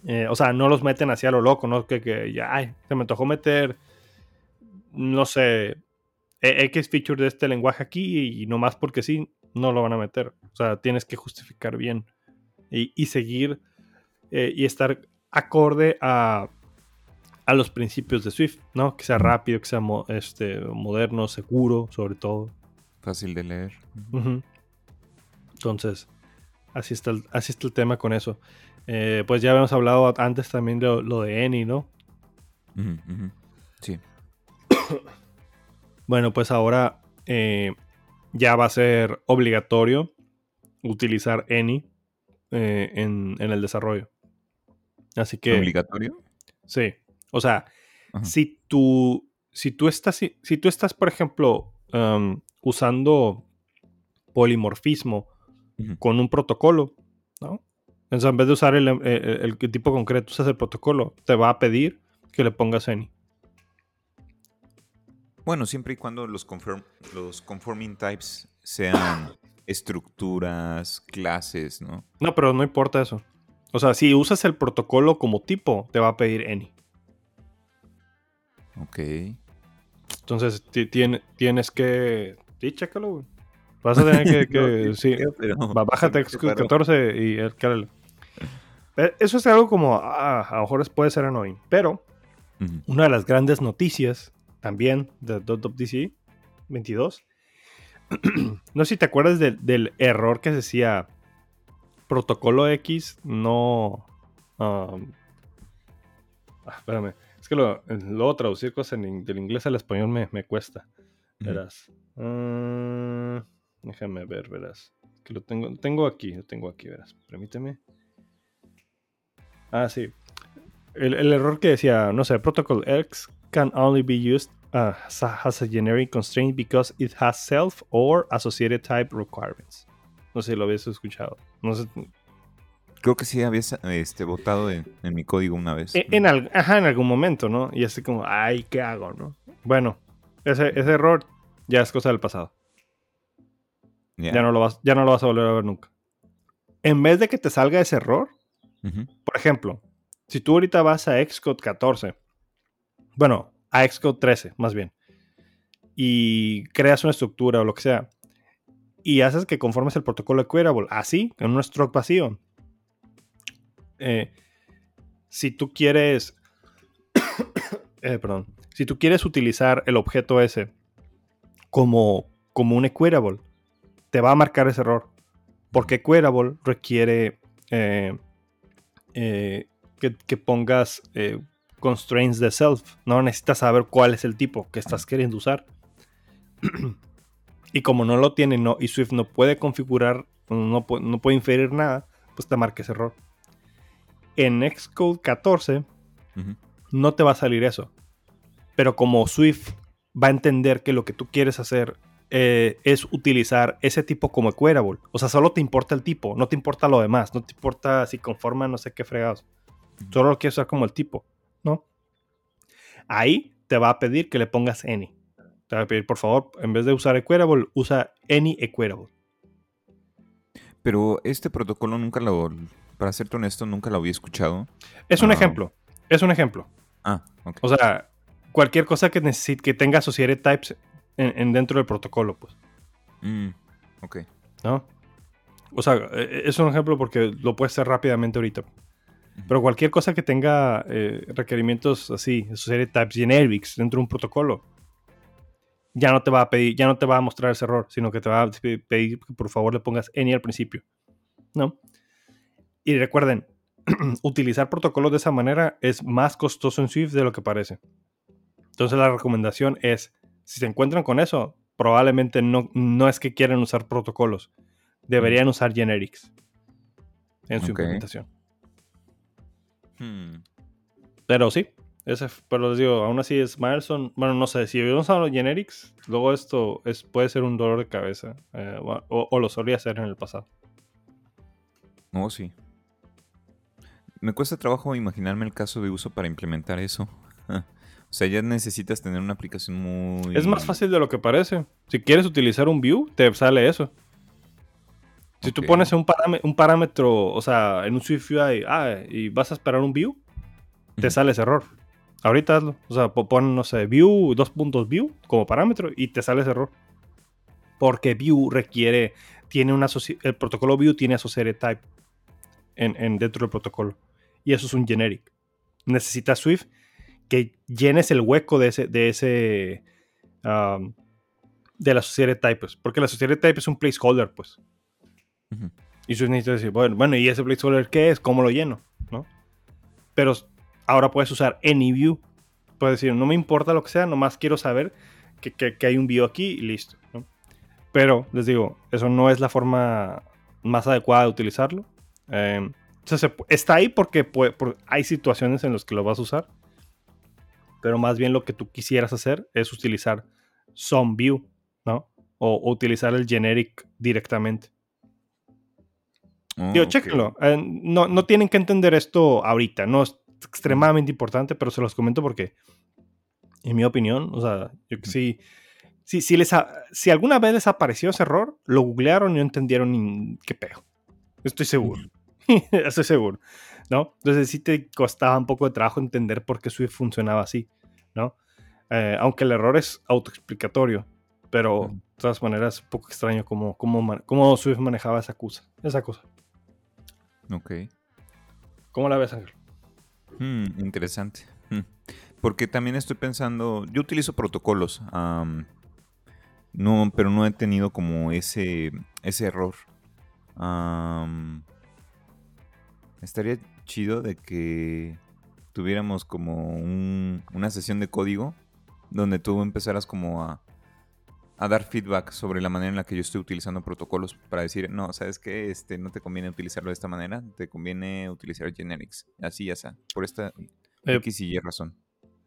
Eh, o sea, no los meten hacia lo loco, ¿no? Que, que ya, ay, se me tocó meter, no sé, e- X feature de este lenguaje aquí y nomás porque sí, no lo van a meter. O sea, tienes que justificar bien y, y seguir eh, y estar acorde a, a los principios de Swift, ¿no? Que sea rápido, que sea mo- este, moderno, seguro, sobre todo. Fácil de leer. Entonces, así está, el, así está el tema con eso. Eh, pues ya habíamos hablado antes también de lo, lo de Eni, ¿no? Sí. Bueno, pues ahora eh, ya va a ser obligatorio utilizar Eni eh, en, en el desarrollo. Así que, ¿Obligatorio? sí. O sea, Ajá. si tú, si tú estás, si, si tú estás, por ejemplo, um, usando polimorfismo con un protocolo, ¿no? Sea, en vez de usar el, el- el- el tipo concreto, usas el protocolo, te va a pedir que le pongas any. Bueno, siempre y cuando los, conform- los conforming types sean estructuras, clases, ¿no? No, pero no importa eso. O sea, si usas el protocolo como tipo, te va a pedir any. Ok. Entonces, ti- tiene- tienes que... Sí, chécalo, güey. Vas a tener que... que- No, sí, pero bájate se me Xcode separó. 14 y el cálale. Eh, Eso es algo como, ah, a lo mejor puede ser annoying, pero una de las grandes noticias también de .dc 22, no sé si te acuerdas del- del error que se decía protocolo X no... um, ah, espérame, es que lo, luego traducir cosas en del inglés al español me, me cuesta. Verás. Ah, déjame ver, verás. Que lo tengo, tengo aquí, lo tengo aquí, verás. Permíteme. Ah, sí. El, el error que decía, no sé, protocol X can only be used uh, as, a, generic constraint because it has self or associated type requirements. No sé si lo habías escuchado. No sé. Creo que sí habías este, votado en, en mi código una vez. En, en al- ajá, en algún momento, ¿no? Y así como, ay, ¿qué hago, no? Bueno, ese, ese error ya es cosa del pasado. Ya. Ya no, lo vas, ya no lo vas a volver a ver nunca. En vez de que te salga ese error, Ujú. Por ejemplo, si tú ahorita vas a Xcode 14, bueno, a Xcode 13, más bien, y creas una estructura o lo que sea, y haces que conformes el protocolo de así, en un struct vacío. Eh, si tú quieres, eh, perdón, si tú quieres utilizar el objeto ese como, como un equitable, te va a marcar ese error. Porque equitable requiere eh, que, pongas constraints de self. No necesitas saber cuál es el tipo que estás queriendo usar. y como no lo tiene no, y Swift no puede configurar, no, no puede inferir nada, pues te marca ese error. En Xcode 14 no te va a salir eso. Pero como Swift va a entender que lo que tú quieres hacer eh, es utilizar ese tipo como equatable. O sea, solo te importa el tipo, no te importa lo demás, no te importa si conforma no sé qué fregados. Solo lo quieres usar como el tipo, ¿no? Ahí te va a pedir que le pongas any. Te va a pedir, por favor, en vez de usar equatable, usa any equatable. Pero este protocolo nunca lo, para serte honesto, nunca lo había escuchado. Es un ah. ejemplo, es un ejemplo. Ah, ok. O sea, cualquier cosa que necesite, que tenga associated types en, dentro del protocolo, pues. Mm, ok. ¿No? O sea, e, e, es un ejemplo porque lo puedes hacer rápidamente ahorita. Pero cualquier cosa que tenga eh, requerimientos así, associated types generics dentro de un protocolo, ya no te va a pedir, ya no te va a mostrar ese error, sino que te va a pedir que por favor le pongas any al principio. ¿No? Y recuerden, utilizar protocolos de esa manera es más costoso en Swift de lo que parece. Entonces la recomendación es, si se encuentran con eso, probablemente no, no es que quieran usar protocolos. Deberían usar generics en su implementación. Hmm. Pero sí, ese, pero les digo, aún así es Milestone. Bueno, no sé, si hubiéramos usado los generics, luego esto es, puede ser un dolor de cabeza. Eh, o, o, lo solía hacer en el pasado. Oh, sí. Me cuesta trabajo imaginarme el caso de uso para implementar eso. o sea, ya necesitas tener una aplicación muy... Es más fácil de lo que parece. Si quieres utilizar un view, te sale eso. Si tú pones un, un, parámetro, o sea, en un Swift UI, ah, y vas a esperar un view, te sale ese error. Ahorita hazlo. O sea, pon, no sé, view, dos puntos view como parámetro y te sale ese error. Porque view requiere, tiene una, el protocolo view tiene associated type en, en, dentro del protocolo y eso es un generic. Necesitas Swift que llenes el hueco de ese, de ese, de la associated type, pues, porque la associated type es un placeholder, pues. Y necesita decir, bueno, bueno, ¿y ese placeholder qué es? ¿Cómo lo lleno? ¿No? Pero ahora puedes usar any view. Puedes decir, no me importa lo que sea, nomás quiero saber que, que, hay un view aquí y listo. Pero, les digo, eso no es la forma más adecuada de utilizarlo. Eh, está ahí porque hay situaciones en las que lo vas a usar. Pero más bien lo que tú quisieras hacer es utilizar some view, ¿no? O, utilizar el generic directamente. Oh, Digo, chéquenlo. Eh, no, no tienen que entender esto ahorita. No es extremadamente importante, pero se los comento porque, en mi opinión, o sea, yo que sí. Si, si, les si alguna vez les apareció ese error, lo googlearon y no entendieron ni qué pedo. Estoy seguro. Estoy seguro, ¿no? Entonces sí te costaba un poco de trabajo entender por qué Swift funcionaba así, ¿no? Eh, aunque el error es autoexplicatorio, pero de todas maneras un poco extraño cómo, cómo, Swift manejaba esa cosa. Esa cosa. Ok. ¿Cómo la ves, Ángel? Hmm, interesante. Hmm. Porque también estoy pensando, yo utilizo protocolos, no, pero no he tenido como ese, ese error. Estaría chido de que tuviéramos como una sesión de código donde tú empezaras como a, dar feedback sobre la manera en la que yo estoy utilizando protocolos para decir, no, sabes que este no te conviene utilizarlo de esta manera, te conviene utilizar generics, así ya sea, por esta eh, X y Y razón.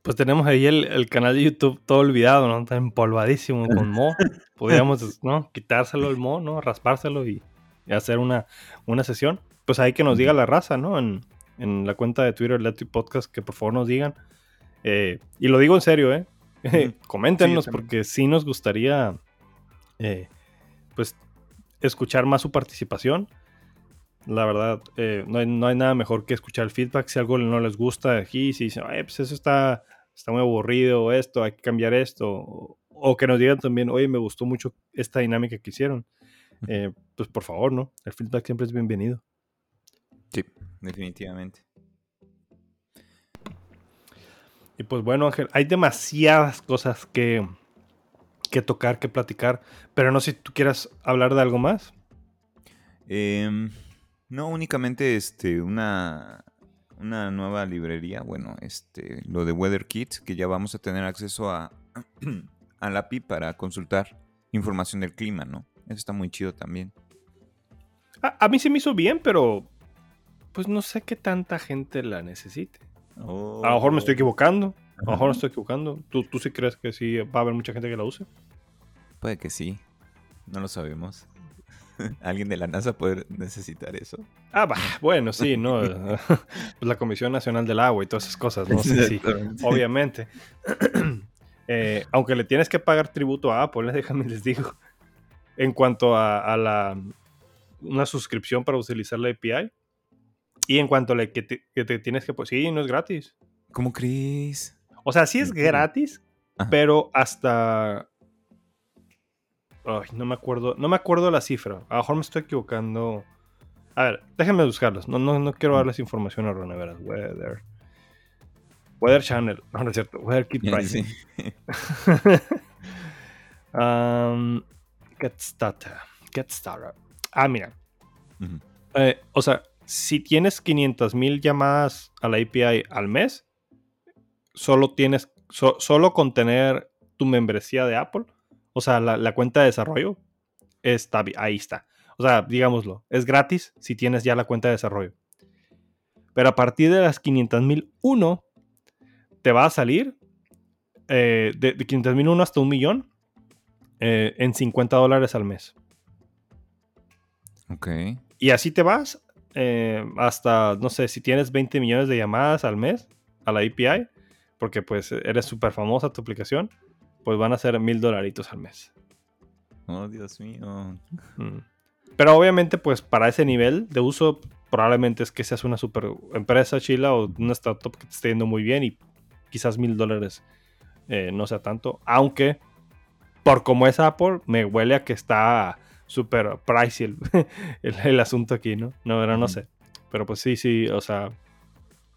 Pues tenemos ahí el, canal de YouTube todo olvidado, ¿no? Está empolvadísimo con Mo. Podríamos, ¿no? Quitárselo el Mo, ¿no? Raspárselo y, hacer una, una sesión pues ahí que nos diga la raza, ¿no? En, la cuenta de Twitter, Letty Podcast, que por favor nos digan. Eh, y lo digo en serio, ¿eh? Coméntenos, porque sí nos gustaría, eh, pues, escuchar más su participación. La verdad, eh, no, hay, nada mejor que escuchar el feedback. Si algo no les gusta aquí, si dicen, pues eso está, está muy aburrido, esto, hay que cambiar esto, o, o, que nos digan también, oye, me gustó mucho esta dinámica que hicieron. Eh, pues por favor, ¿no? El feedback siempre es bienvenido. Sí, definitivamente. Y pues bueno, Ángel, hay demasiadas cosas que, que tocar, que platicar, pero no sé si tú quieras hablar de algo más. Em, no, únicamente este, una, una nueva librería, bueno, este, lo de WeatherKit, que ya vamos a tener acceso a, la API para consultar información del clima, ¿no? Eso está muy chido también. A, mí se me hizo bien, pero pues no sé qué tanta gente la necesite. A lo mejor me estoy oh. equivocando. A lo mejor me estoy equivocando. ¿Tú, ¿Tú sí crees que sí va a haber mucha gente que la use? Puede que sí. No lo sabemos. ¿Alguien de la NASA puede necesitar eso? Ah, bueno, sí, ¿no? pues la Comisión Nacional del Agua y todas esas cosas, ¿no? Sí, sí, obviamente. Eh, aunque le tienes que pagar tributo a Apple, déjame les digo. En cuanto a, la una suscripción para utilizar la API. Y en cuanto a la que te, tienes que... Pues sí, no es gratis. ¿Cómo crees? O sea, sí es gratis, pero hasta Ay, no me acuerdo. No me acuerdo la cifra. A lo mejor me estoy equivocando. A ver, déjenme buscarlos. No, no, no quiero darles información. A ver, Weather. Weather Channel. No, no es cierto. Weather Kit Pricing. um, get Started. Get Started. Ah, mira. Eh, o sea, si tienes 500 mil llamadas a la API al mes, solo tienes. solo con tener tu membresía de Apple o sea, la, cuenta de desarrollo está ahí está. O sea, digámoslo, es gratis si tienes ya la cuenta de desarrollo. Pero a partir de las 500.001 te va a salir eh, de, de 500.001 hasta un millón eh, en 50 dólares al mes. Ok. Y así te vas eh, hasta, no sé, si tienes 20 millones de llamadas al mes a la API, porque pues eres súper famosa tu aplicación, pues van a ser mil dolaritos al mes. Oh, Dios mío. Mm. Pero obviamente, pues para ese nivel de uso, probablemente es que seas una super empresa chila o una startup que te esté yendo muy bien y quizás mil dólares eh, no sea tanto. Aunque, por como es Apple, me huele a que está súper pricey el, asunto aquí, ¿no? No, no, no sé. Pero pues sí, sí, o sea,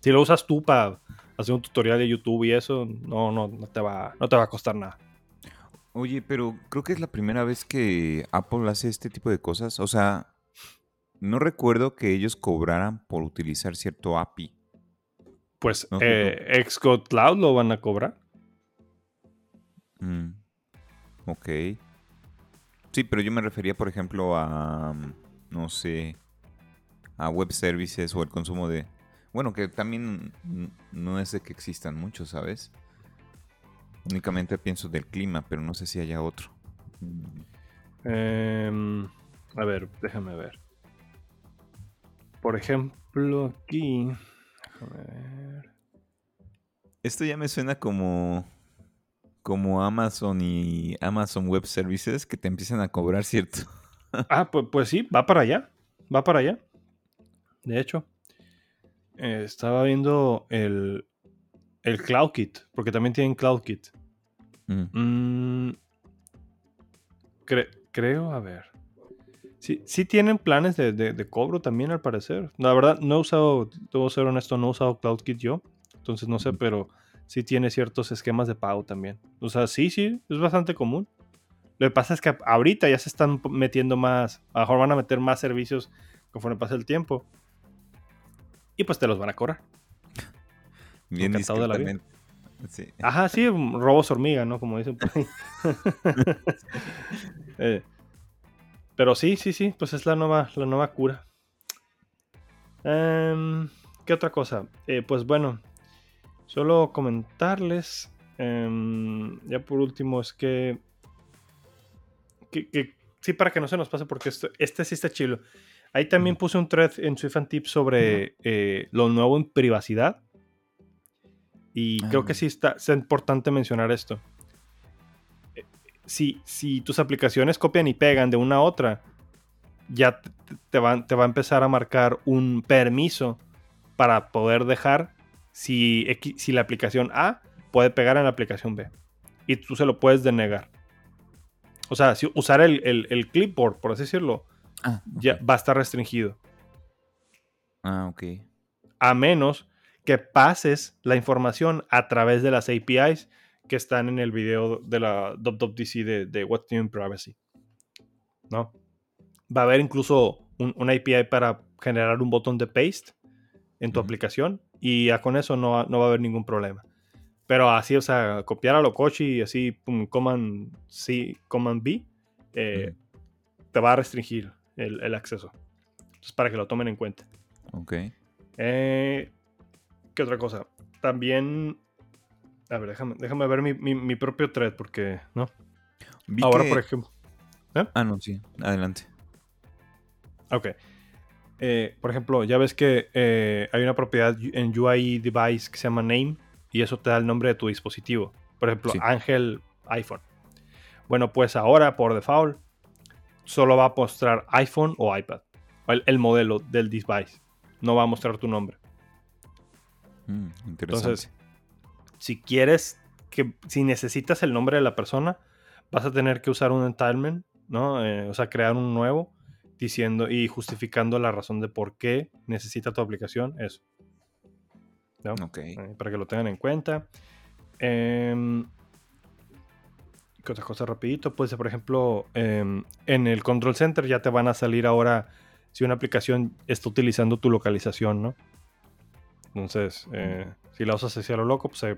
si lo usas tú para hacer un tutorial de YouTube y eso, no, no, no te va, no te va a costar nada. Oye, pero creo que es la primera vez que Apple hace este tipo de cosas. O sea, no recuerdo que ellos cobraran por utilizar cierto API. Pues eh, Xcode Cloud lo van a cobrar. Mm, ok. Sí, pero yo me refería, por ejemplo, a, no sé, a web services o el consumo de, bueno, que también no es de que existan muchos, ¿sabes? Únicamente pienso del clima, pero no sé si haya otro. Em, a ver, déjame ver. Por ejemplo, aquí. Déjame ver. Esto ya me suena como. Como Amazon y Amazon Web Services que te empiezan a cobrar, ¿cierto? ah, pues, pues sí, va para allá. Va para allá. De hecho. Eh, estaba viendo el, el CloudKit, porque también tienen CloudKit. Mm. Mm, creo, a ver. Sí, sí tienen planes de, cobro también, al parecer. La verdad, no he usado, debo ser honesto, no he usado CloudKit yo. Entonces no sé, pero sí tiene ciertos esquemas de pago también. O sea, sí, sí, es bastante común. Lo que pasa es que ahorita ya se están metiendo más, a lo mejor van a meter más servicios conforme pasa el tiempo y pues te los van a cobrar. Bien de la vida. Sí. Ajá, sí, robos hormiga, ¿no? Como dicen por ahí. Eh, pero sí, sí, sí, pues es la nueva, la nueva cura. Em, ¿Qué otra cosa? Eh, pues bueno, solo comentarles, em, ya por último, es que, que, sí, para que no se nos pase, porque este sí está chido. Ahí también puse un thread en Swift and Tips sobre eh, lo nuevo en privacidad. Y creo que ah. sí está, es importante mencionar esto. Eh, si, si, tus aplicaciones copian y pegan de una a otra, ya te, va, te va a empezar a marcar un permiso para poder dejar si, si la aplicación A puede pegar en la aplicación B. Y tú se lo puedes denegar. O sea, si usar el, el- el clipboard, por así decirlo, Ah, ya va a estar restringido. Ah, ok. A menos que pases la información a través de las APIs que están en el video de la WWDC de, de What's New in Privacy. ¿No? Va a haber incluso un, una API para generar un botón de paste en tu aplicación y ya con eso no, va- no va a haber ningún problema. Pero así, o sea, copiar a lo coche y así, pum, command C, command B, eh, te va a restringir el, el acceso. Entonces, para que lo tomen en cuenta. Ok. Eh, ¿Qué otra cosa? También. A ver, déjame, déjame ver mi, mi- mi propio thread, porque. ¿No? Vi Ahora, que- por ejemplo. Ah, no, sí. Adelante. Ok. Eh, por ejemplo, ya ves que eh, hay una propiedad en UI device que se llama name y eso te da el nombre de tu dispositivo. Por ejemplo, Sí. Ángel iPhone. Bueno, pues ahora por default solo va a mostrar iPhone o iPad. el modelo del device. No va a mostrar tu nombre. Mm, interesante. Entonces, si quieres que, si necesitas el nombre de la persona, vas a tener que usar un entitlement, ¿no? Eh, o sea, crear un nuevo diciendo y justificando la razón de por qué necesita tu aplicación, eso. ¿no? ok. Eh, para que lo tengan en cuenta. Em, ¿Qué otra cosa rapidito? Pues, por ejemplo, em, en el Control Center ya te van a salir ahora si una aplicación está utilizando tu localización, ¿no? Entonces, eh, si la usas hacia lo loco, pues eh,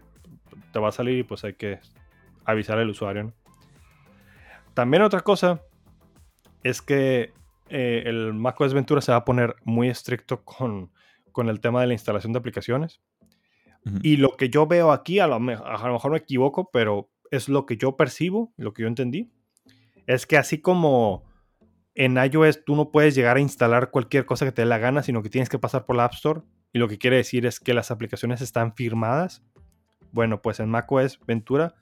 te va a salir y pues hay que avisar al usuario, ¿no? También otra cosa es que eh, el macOS Ventura se va a poner muy estricto con, con el tema de la instalación de aplicaciones. Y lo que yo veo aquí, a lo, a lo mejor me equivoco, pero es lo que yo percibo, lo que yo entendí, es que así como en iOS tú no puedes llegar a instalar cualquier cosa que te dé la gana, sino que tienes que pasar por la App Store, y lo que quiere decir es que las aplicaciones están firmadas. Bueno, pues en macOS Ventura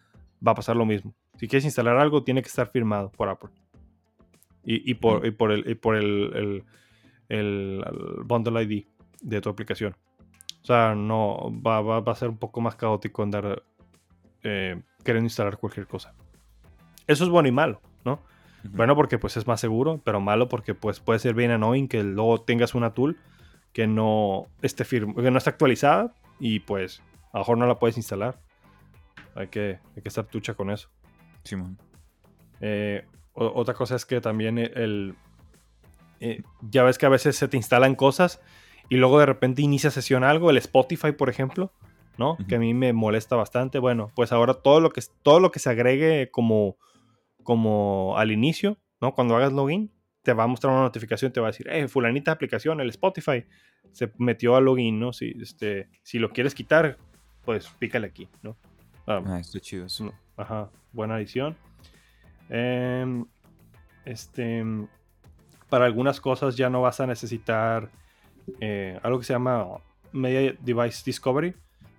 va a pasar lo mismo. Si quieres instalar algo, tiene que estar firmado por Apple. Y, y por, y por el, y por el, el- Bundle ID de tu aplicación. O sea, no va, va- va a ser un poco más caótico andar eh, queriendo instalar cualquier cosa. Eso es bueno y malo, ¿no? Bueno, porque pues es más seguro, pero malo porque pues puede ser bien annoying que luego tengas una tool que no esté firme, que no está actualizada y pues a lo mejor no la puedes instalar. Hay que, hay que estar tucha con eso. Simón. Eh, o- otra cosa es que también el, el- eh, ya ves que a veces se te instalan cosas y luego de repente inicia sesión algo, el Spotify por ejemplo, ¿no? Que a mí me molesta bastante. Bueno, pues ahora todo lo que todo lo que se agregue como como al inicio, ¿no? Cuando hagas login, te va a mostrar una notificación, te va a decir, eh, fulanita aplicación, el Spotify se metió a login, ¿no? Si, este, si lo quieres quitar, pues pícale aquí, ¿no? Ah, Ah, está chido Ajá, buena adición. Em, este, para algunas cosas ya no vas a necesitar eh, algo que se llama Media Device Discovery,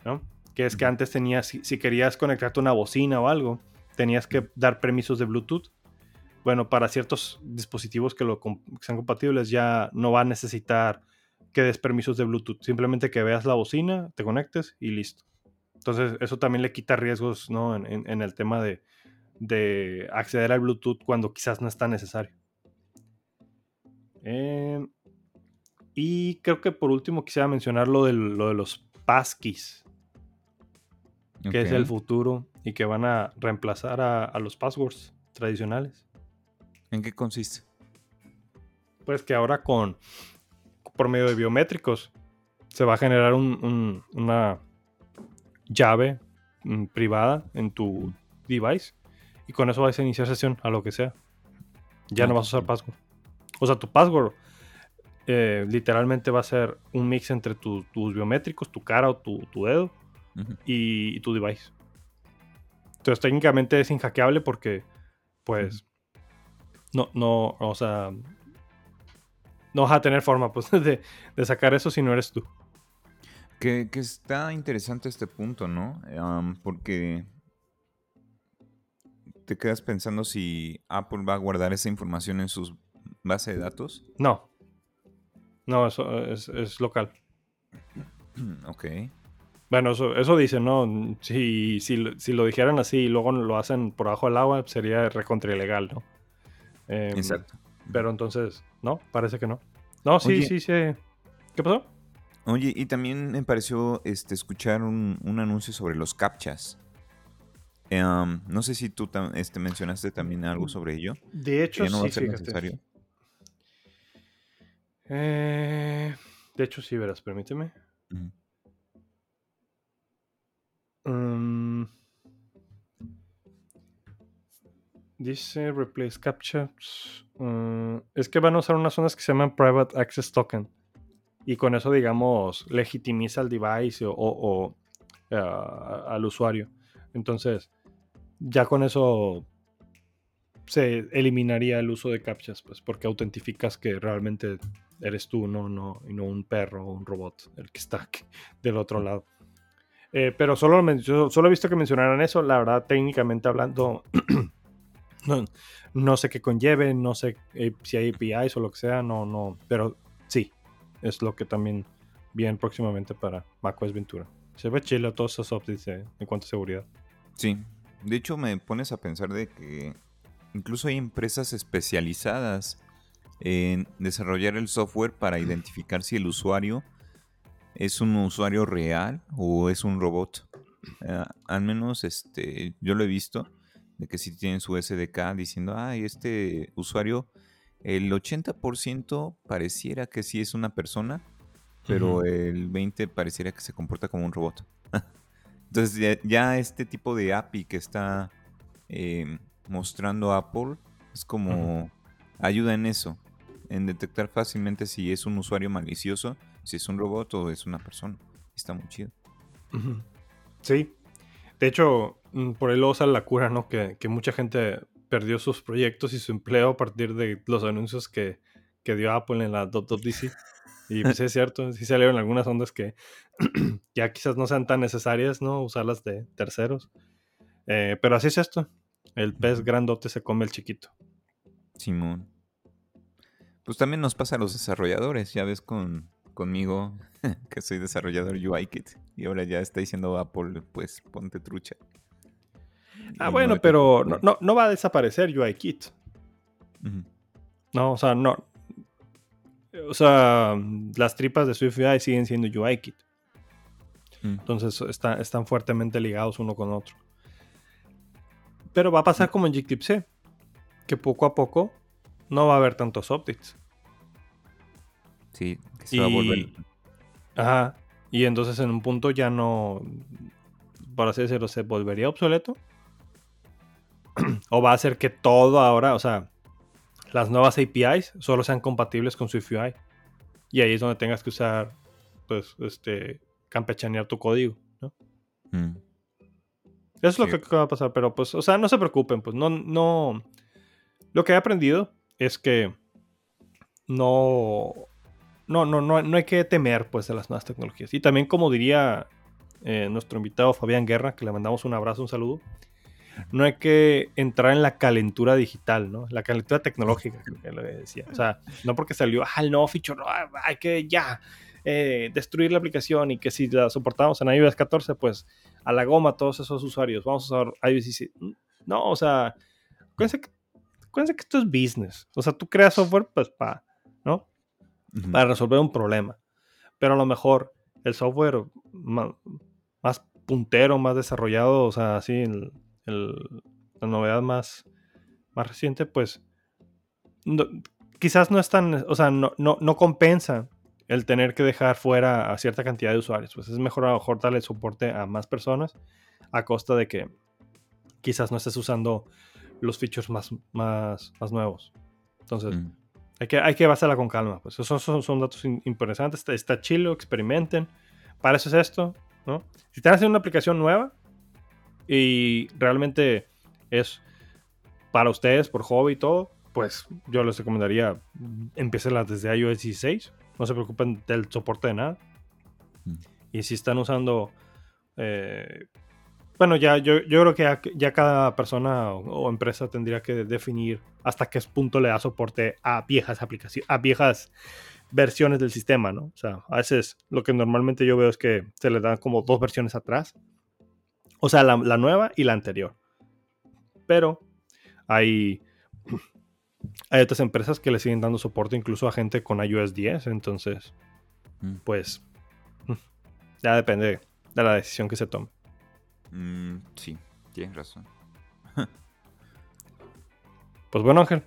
¿no? Que es que antes tenías, si, si querías conectarte a una bocina o algo, tenías que dar permisos de Bluetooth. Bueno, para ciertos dispositivos que, lo, que sean compatibles ya no va a necesitar que des permisos de Bluetooth. Simplemente que veas la bocina, te conectes y listo. Entonces, eso también le quita riesgos, ¿no? En, en- en el tema de, de acceder al Bluetooth cuando quizás no es tan necesario. Eh, y creo que por último quisiera mencionar lo, del- lo de los passkeys, que es el futuro y que van a reemplazar a, a los passwords tradicionales. ¿En qué consiste? Pues que ahora con por medio de biométricos se va a generar un- un- una llave mm, privada en tu device y con eso vas a iniciar sesión a lo que sea. Ya Ah, no vas a usar qué password. O sea, tu password eh, literalmente va a ser un mix entre tu- tus biométricos, tu cara o tu, tu dedo y, y tu device. Entonces técnicamente es inhackeable porque pues no, no, o sea, no vas a tener forma pues, de, de sacar eso si no eres tú. Que, que está interesante este punto, ¿no? Porque te quedas pensando si Apple va a guardar esa información en sus bases de datos. No. No, eso es, es local. ok. Bueno, eso, eso dicen, ¿no? Si, si, lo- si lo dijeran así y luego lo hacen por abajo del agua, sería recontra ilegal, ¿no? Em, Exacto. Pero entonces, no, parece que no. No, sí, Oye. sí, sí. ¿Qué pasó? Oye, y también me pareció este, escuchar un, un anuncio sobre los captchas. Em, no sé si tú este, mencionaste también algo sobre ello. De hecho, ya no va sí, a ser fíjate. necesario. Eh, de hecho, sí, verás, permíteme. Mm. dice replace captchas. Mm, es que van a usar unas zonas que se llaman private access token. Y con eso, digamos, legitimiza al device o, o- o, ah, al usuario. Entonces, ya con eso se eliminaría el uso de captchas, pues, porque autentificas que realmente eres tú, no, no, y no un perro o un robot el que está del otro lado. Eh, pero solo, solo he visto que mencionaran eso. La verdad, técnicamente hablando, no, no sé qué conlleve, no sé eh, si hay APIs o lo que sea, no, no. Pero sí, es lo que también viene próximamente para macOS Ventura. Se ve chilo todos esos updates de- en cuanto a seguridad. Sí. De hecho, me pones a pensar de que incluso hay empresas especializadas en desarrollar el software para identificar si el usuario es un usuario real o es un robot. Eh, al menos este, yo lo he visto, de que si tienen su SDK diciendo, ay, este usuario, el 80% pareciera que sí es una persona, pero el 20% pareciera que se comporta como un robot. Entonces ya, ya este tipo de API que está eh, mostrando Apple es como ayuda en eso, en detectar fácilmente si es un usuario malicioso, si es un robot o es una persona. Está muy chido. Sí. De hecho, mm, por ahí lo usa la cura, ¿no? Que, que mucha gente perdió sus proyectos y su empleo a partir de los anuncios que, que dio Apple en la WWDC. Y pues es cierto, sí salieron algunas ondas que ya quizás no sean tan necesarias, ¿no? Usarlas de terceros. Eh, pero así es esto. El pez grandote se come el chiquito. Simón. Pues también nos pasa a los desarrolladores, ya ves con conmigo que soy desarrollador UIKit y ahora ya está diciendo Apple, pues ponte trucha. Ah, Y bueno, no- pero no, no, no va a desaparecer UIKit. No, o sea, no. O sea, las tripas de SwiftUI siguen siendo UIKit. Mm. Entonces está- están fuertemente ligados uno con otro. Pero va a pasar como en Gclipse, que poco a poco no va a haber tantos updates. Sí, que se va a volver. Y, ajá, y entonces en un punto ya no, por así decirlo, se volvería obsoleto. o va a hacer que todo ahora, o sea, las nuevas APIs solo sean compatibles con SwiftUI. Y ahí es donde tengas que usar, pues, este, campechanear tu código, ¿no? Mm. Eso es lo Sí. que va a pasar, pero pues, o sea, no se preocupen, pues no, no. Lo que he aprendido es que no, no, no, no, no hay que temer, pues, de las nuevas tecnologías. Y también, como diría eh, nuestro invitado Fabián Guerra, que le mandamos un abrazo, un saludo, no hay que entrar en la calentura digital, ¿no? La calentura tecnológica, creo que lo decía. O sea, no porque salió, ah, el nuevo feature, no, hay que ya eh, destruir la aplicación y que si la soportamos en iOS 14, pues a la goma todos esos usuarios. Vamos a usar iOS 16. No, o sea, acuérdense que, acuérdense que esto es business. O sea, tú creas software, pues, para, ¿no? Para resolver un problema. Pero a lo mejor el software ma- más, puntero, más desarrollado, o sea, así, el- el- la novedad más, más reciente, pues, no- quizás no es tan, o sea, no, no, no compensa el tener que dejar fuera a cierta cantidad de usuarios. Pues es mejor a lo mejor darle soporte a más personas a costa de que quizás no estés usando los features más, más, más nuevos. Entonces, Mm. hay que, hay que basarla con calma. Pues esos son, son datos in- interesantes. Está, está chilo, experimenten. Para eso es esto, ¿no? Si están haciendo una aplicación nueva y realmente es para ustedes, por hobby y todo, pues yo les recomendaría empiecenla desde iOS 16. No se preocupen del soporte de nada. Mm. Y si están usando... eh, bueno, ya yo, yo creo que ya, ya cada persona o, o empresa tendría que definir hasta qué punto le da soporte a viejas aplicaciones, a viejas versiones del sistema, ¿no? O sea, a veces lo que normalmente yo veo es que se le dan como dos versiones atrás. O sea, la, nueva y la anterior. Pero hay, hay otras empresas que le siguen dando soporte incluso a gente con iOS 10. Entonces, mm. pues, ya depende de la decisión que se tome. Mm, sí, tienes razón. pues bueno, Ángel,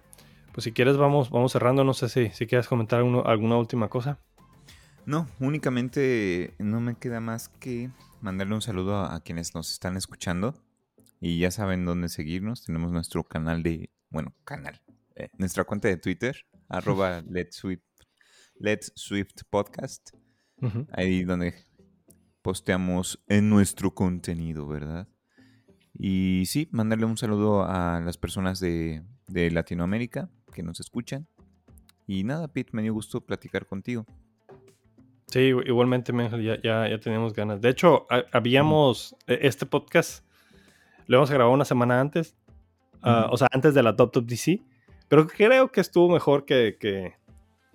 pues si quieres vamos, vamos cerrando. No sé si, si quieres comentar alguna última cosa. No, únicamente no me queda más que mandarle un saludo a, quienes nos están escuchando. Y ya saben dónde seguirnos. Tenemos nuestro canal de, bueno, canal, eh, nuestra cuenta de Twitter, arroba Let's Swift, Let's Swift Podcast. Ahí donde posteamos en nuestro contenido, ¿verdad? Y sí, mandarle un saludo a las personas de, de Latinoamérica que nos escuchan. Y nada, Pete, me dio gusto platicar contigo. Sí, igualmente, ya, ya, ya teníamos ganas. De hecho, habíamos, e, este podcast lo hemos grabado una semana antes, ah, o sea, antes de la Top Top DC, pero creo que estuvo mejor que, que,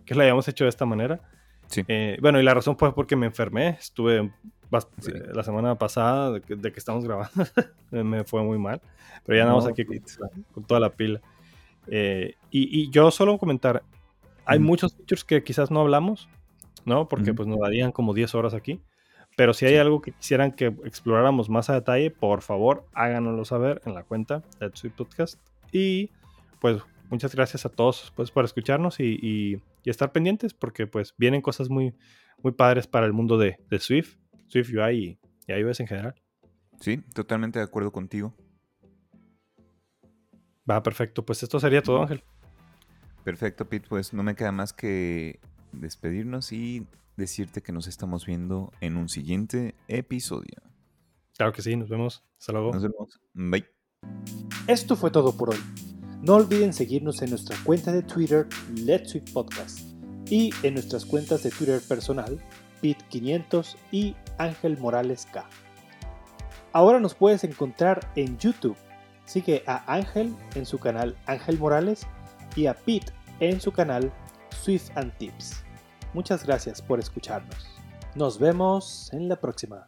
que lo hayamos hecho de esta manera. Sí. Eh, bueno, y la razón fue porque me enfermé, estuve eh, la semana pasada de que, estamos grabando, me fue muy mal, pero ya andamos aquí con, toda la pila. Eh, y, y, yo solo comentar, hay muchos features que quizás no hablamos, ¿no? Porque pues nos darían como 10 horas aquí. Pero si hay algo que quisieran que exploráramos más a detalle, por favor, háganoslo saber en la cuenta de Sweet Podcast. Y pues muchas gracias a todos pues, por escucharnos y, estar pendientes porque pues vienen cosas muy, muy padres para el mundo de, Swift, Swift UI y, y iOS en general. Sí, totalmente de acuerdo contigo. Va, perfecto. Pues esto sería todo, Ángel. Perfecto, Pete. Pues no me queda más que despedirnos y decirte que nos estamos viendo en un siguiente episodio. Claro que sí, nos vemos. Hasta luego. Nos vemos. Bye. Esto fue todo por hoy. No olviden seguirnos en nuestra cuenta de Twitter, Let's Sweet Podcast, y en nuestras cuentas de Twitter personal, Pit500 y Ángel Morales K. Ahora nos puedes encontrar en YouTube. Sigue a Ángel en su canal Ángel Morales y a Pit en su canal Swift and Tips. Muchas gracias por escucharnos. Nos vemos en la próxima.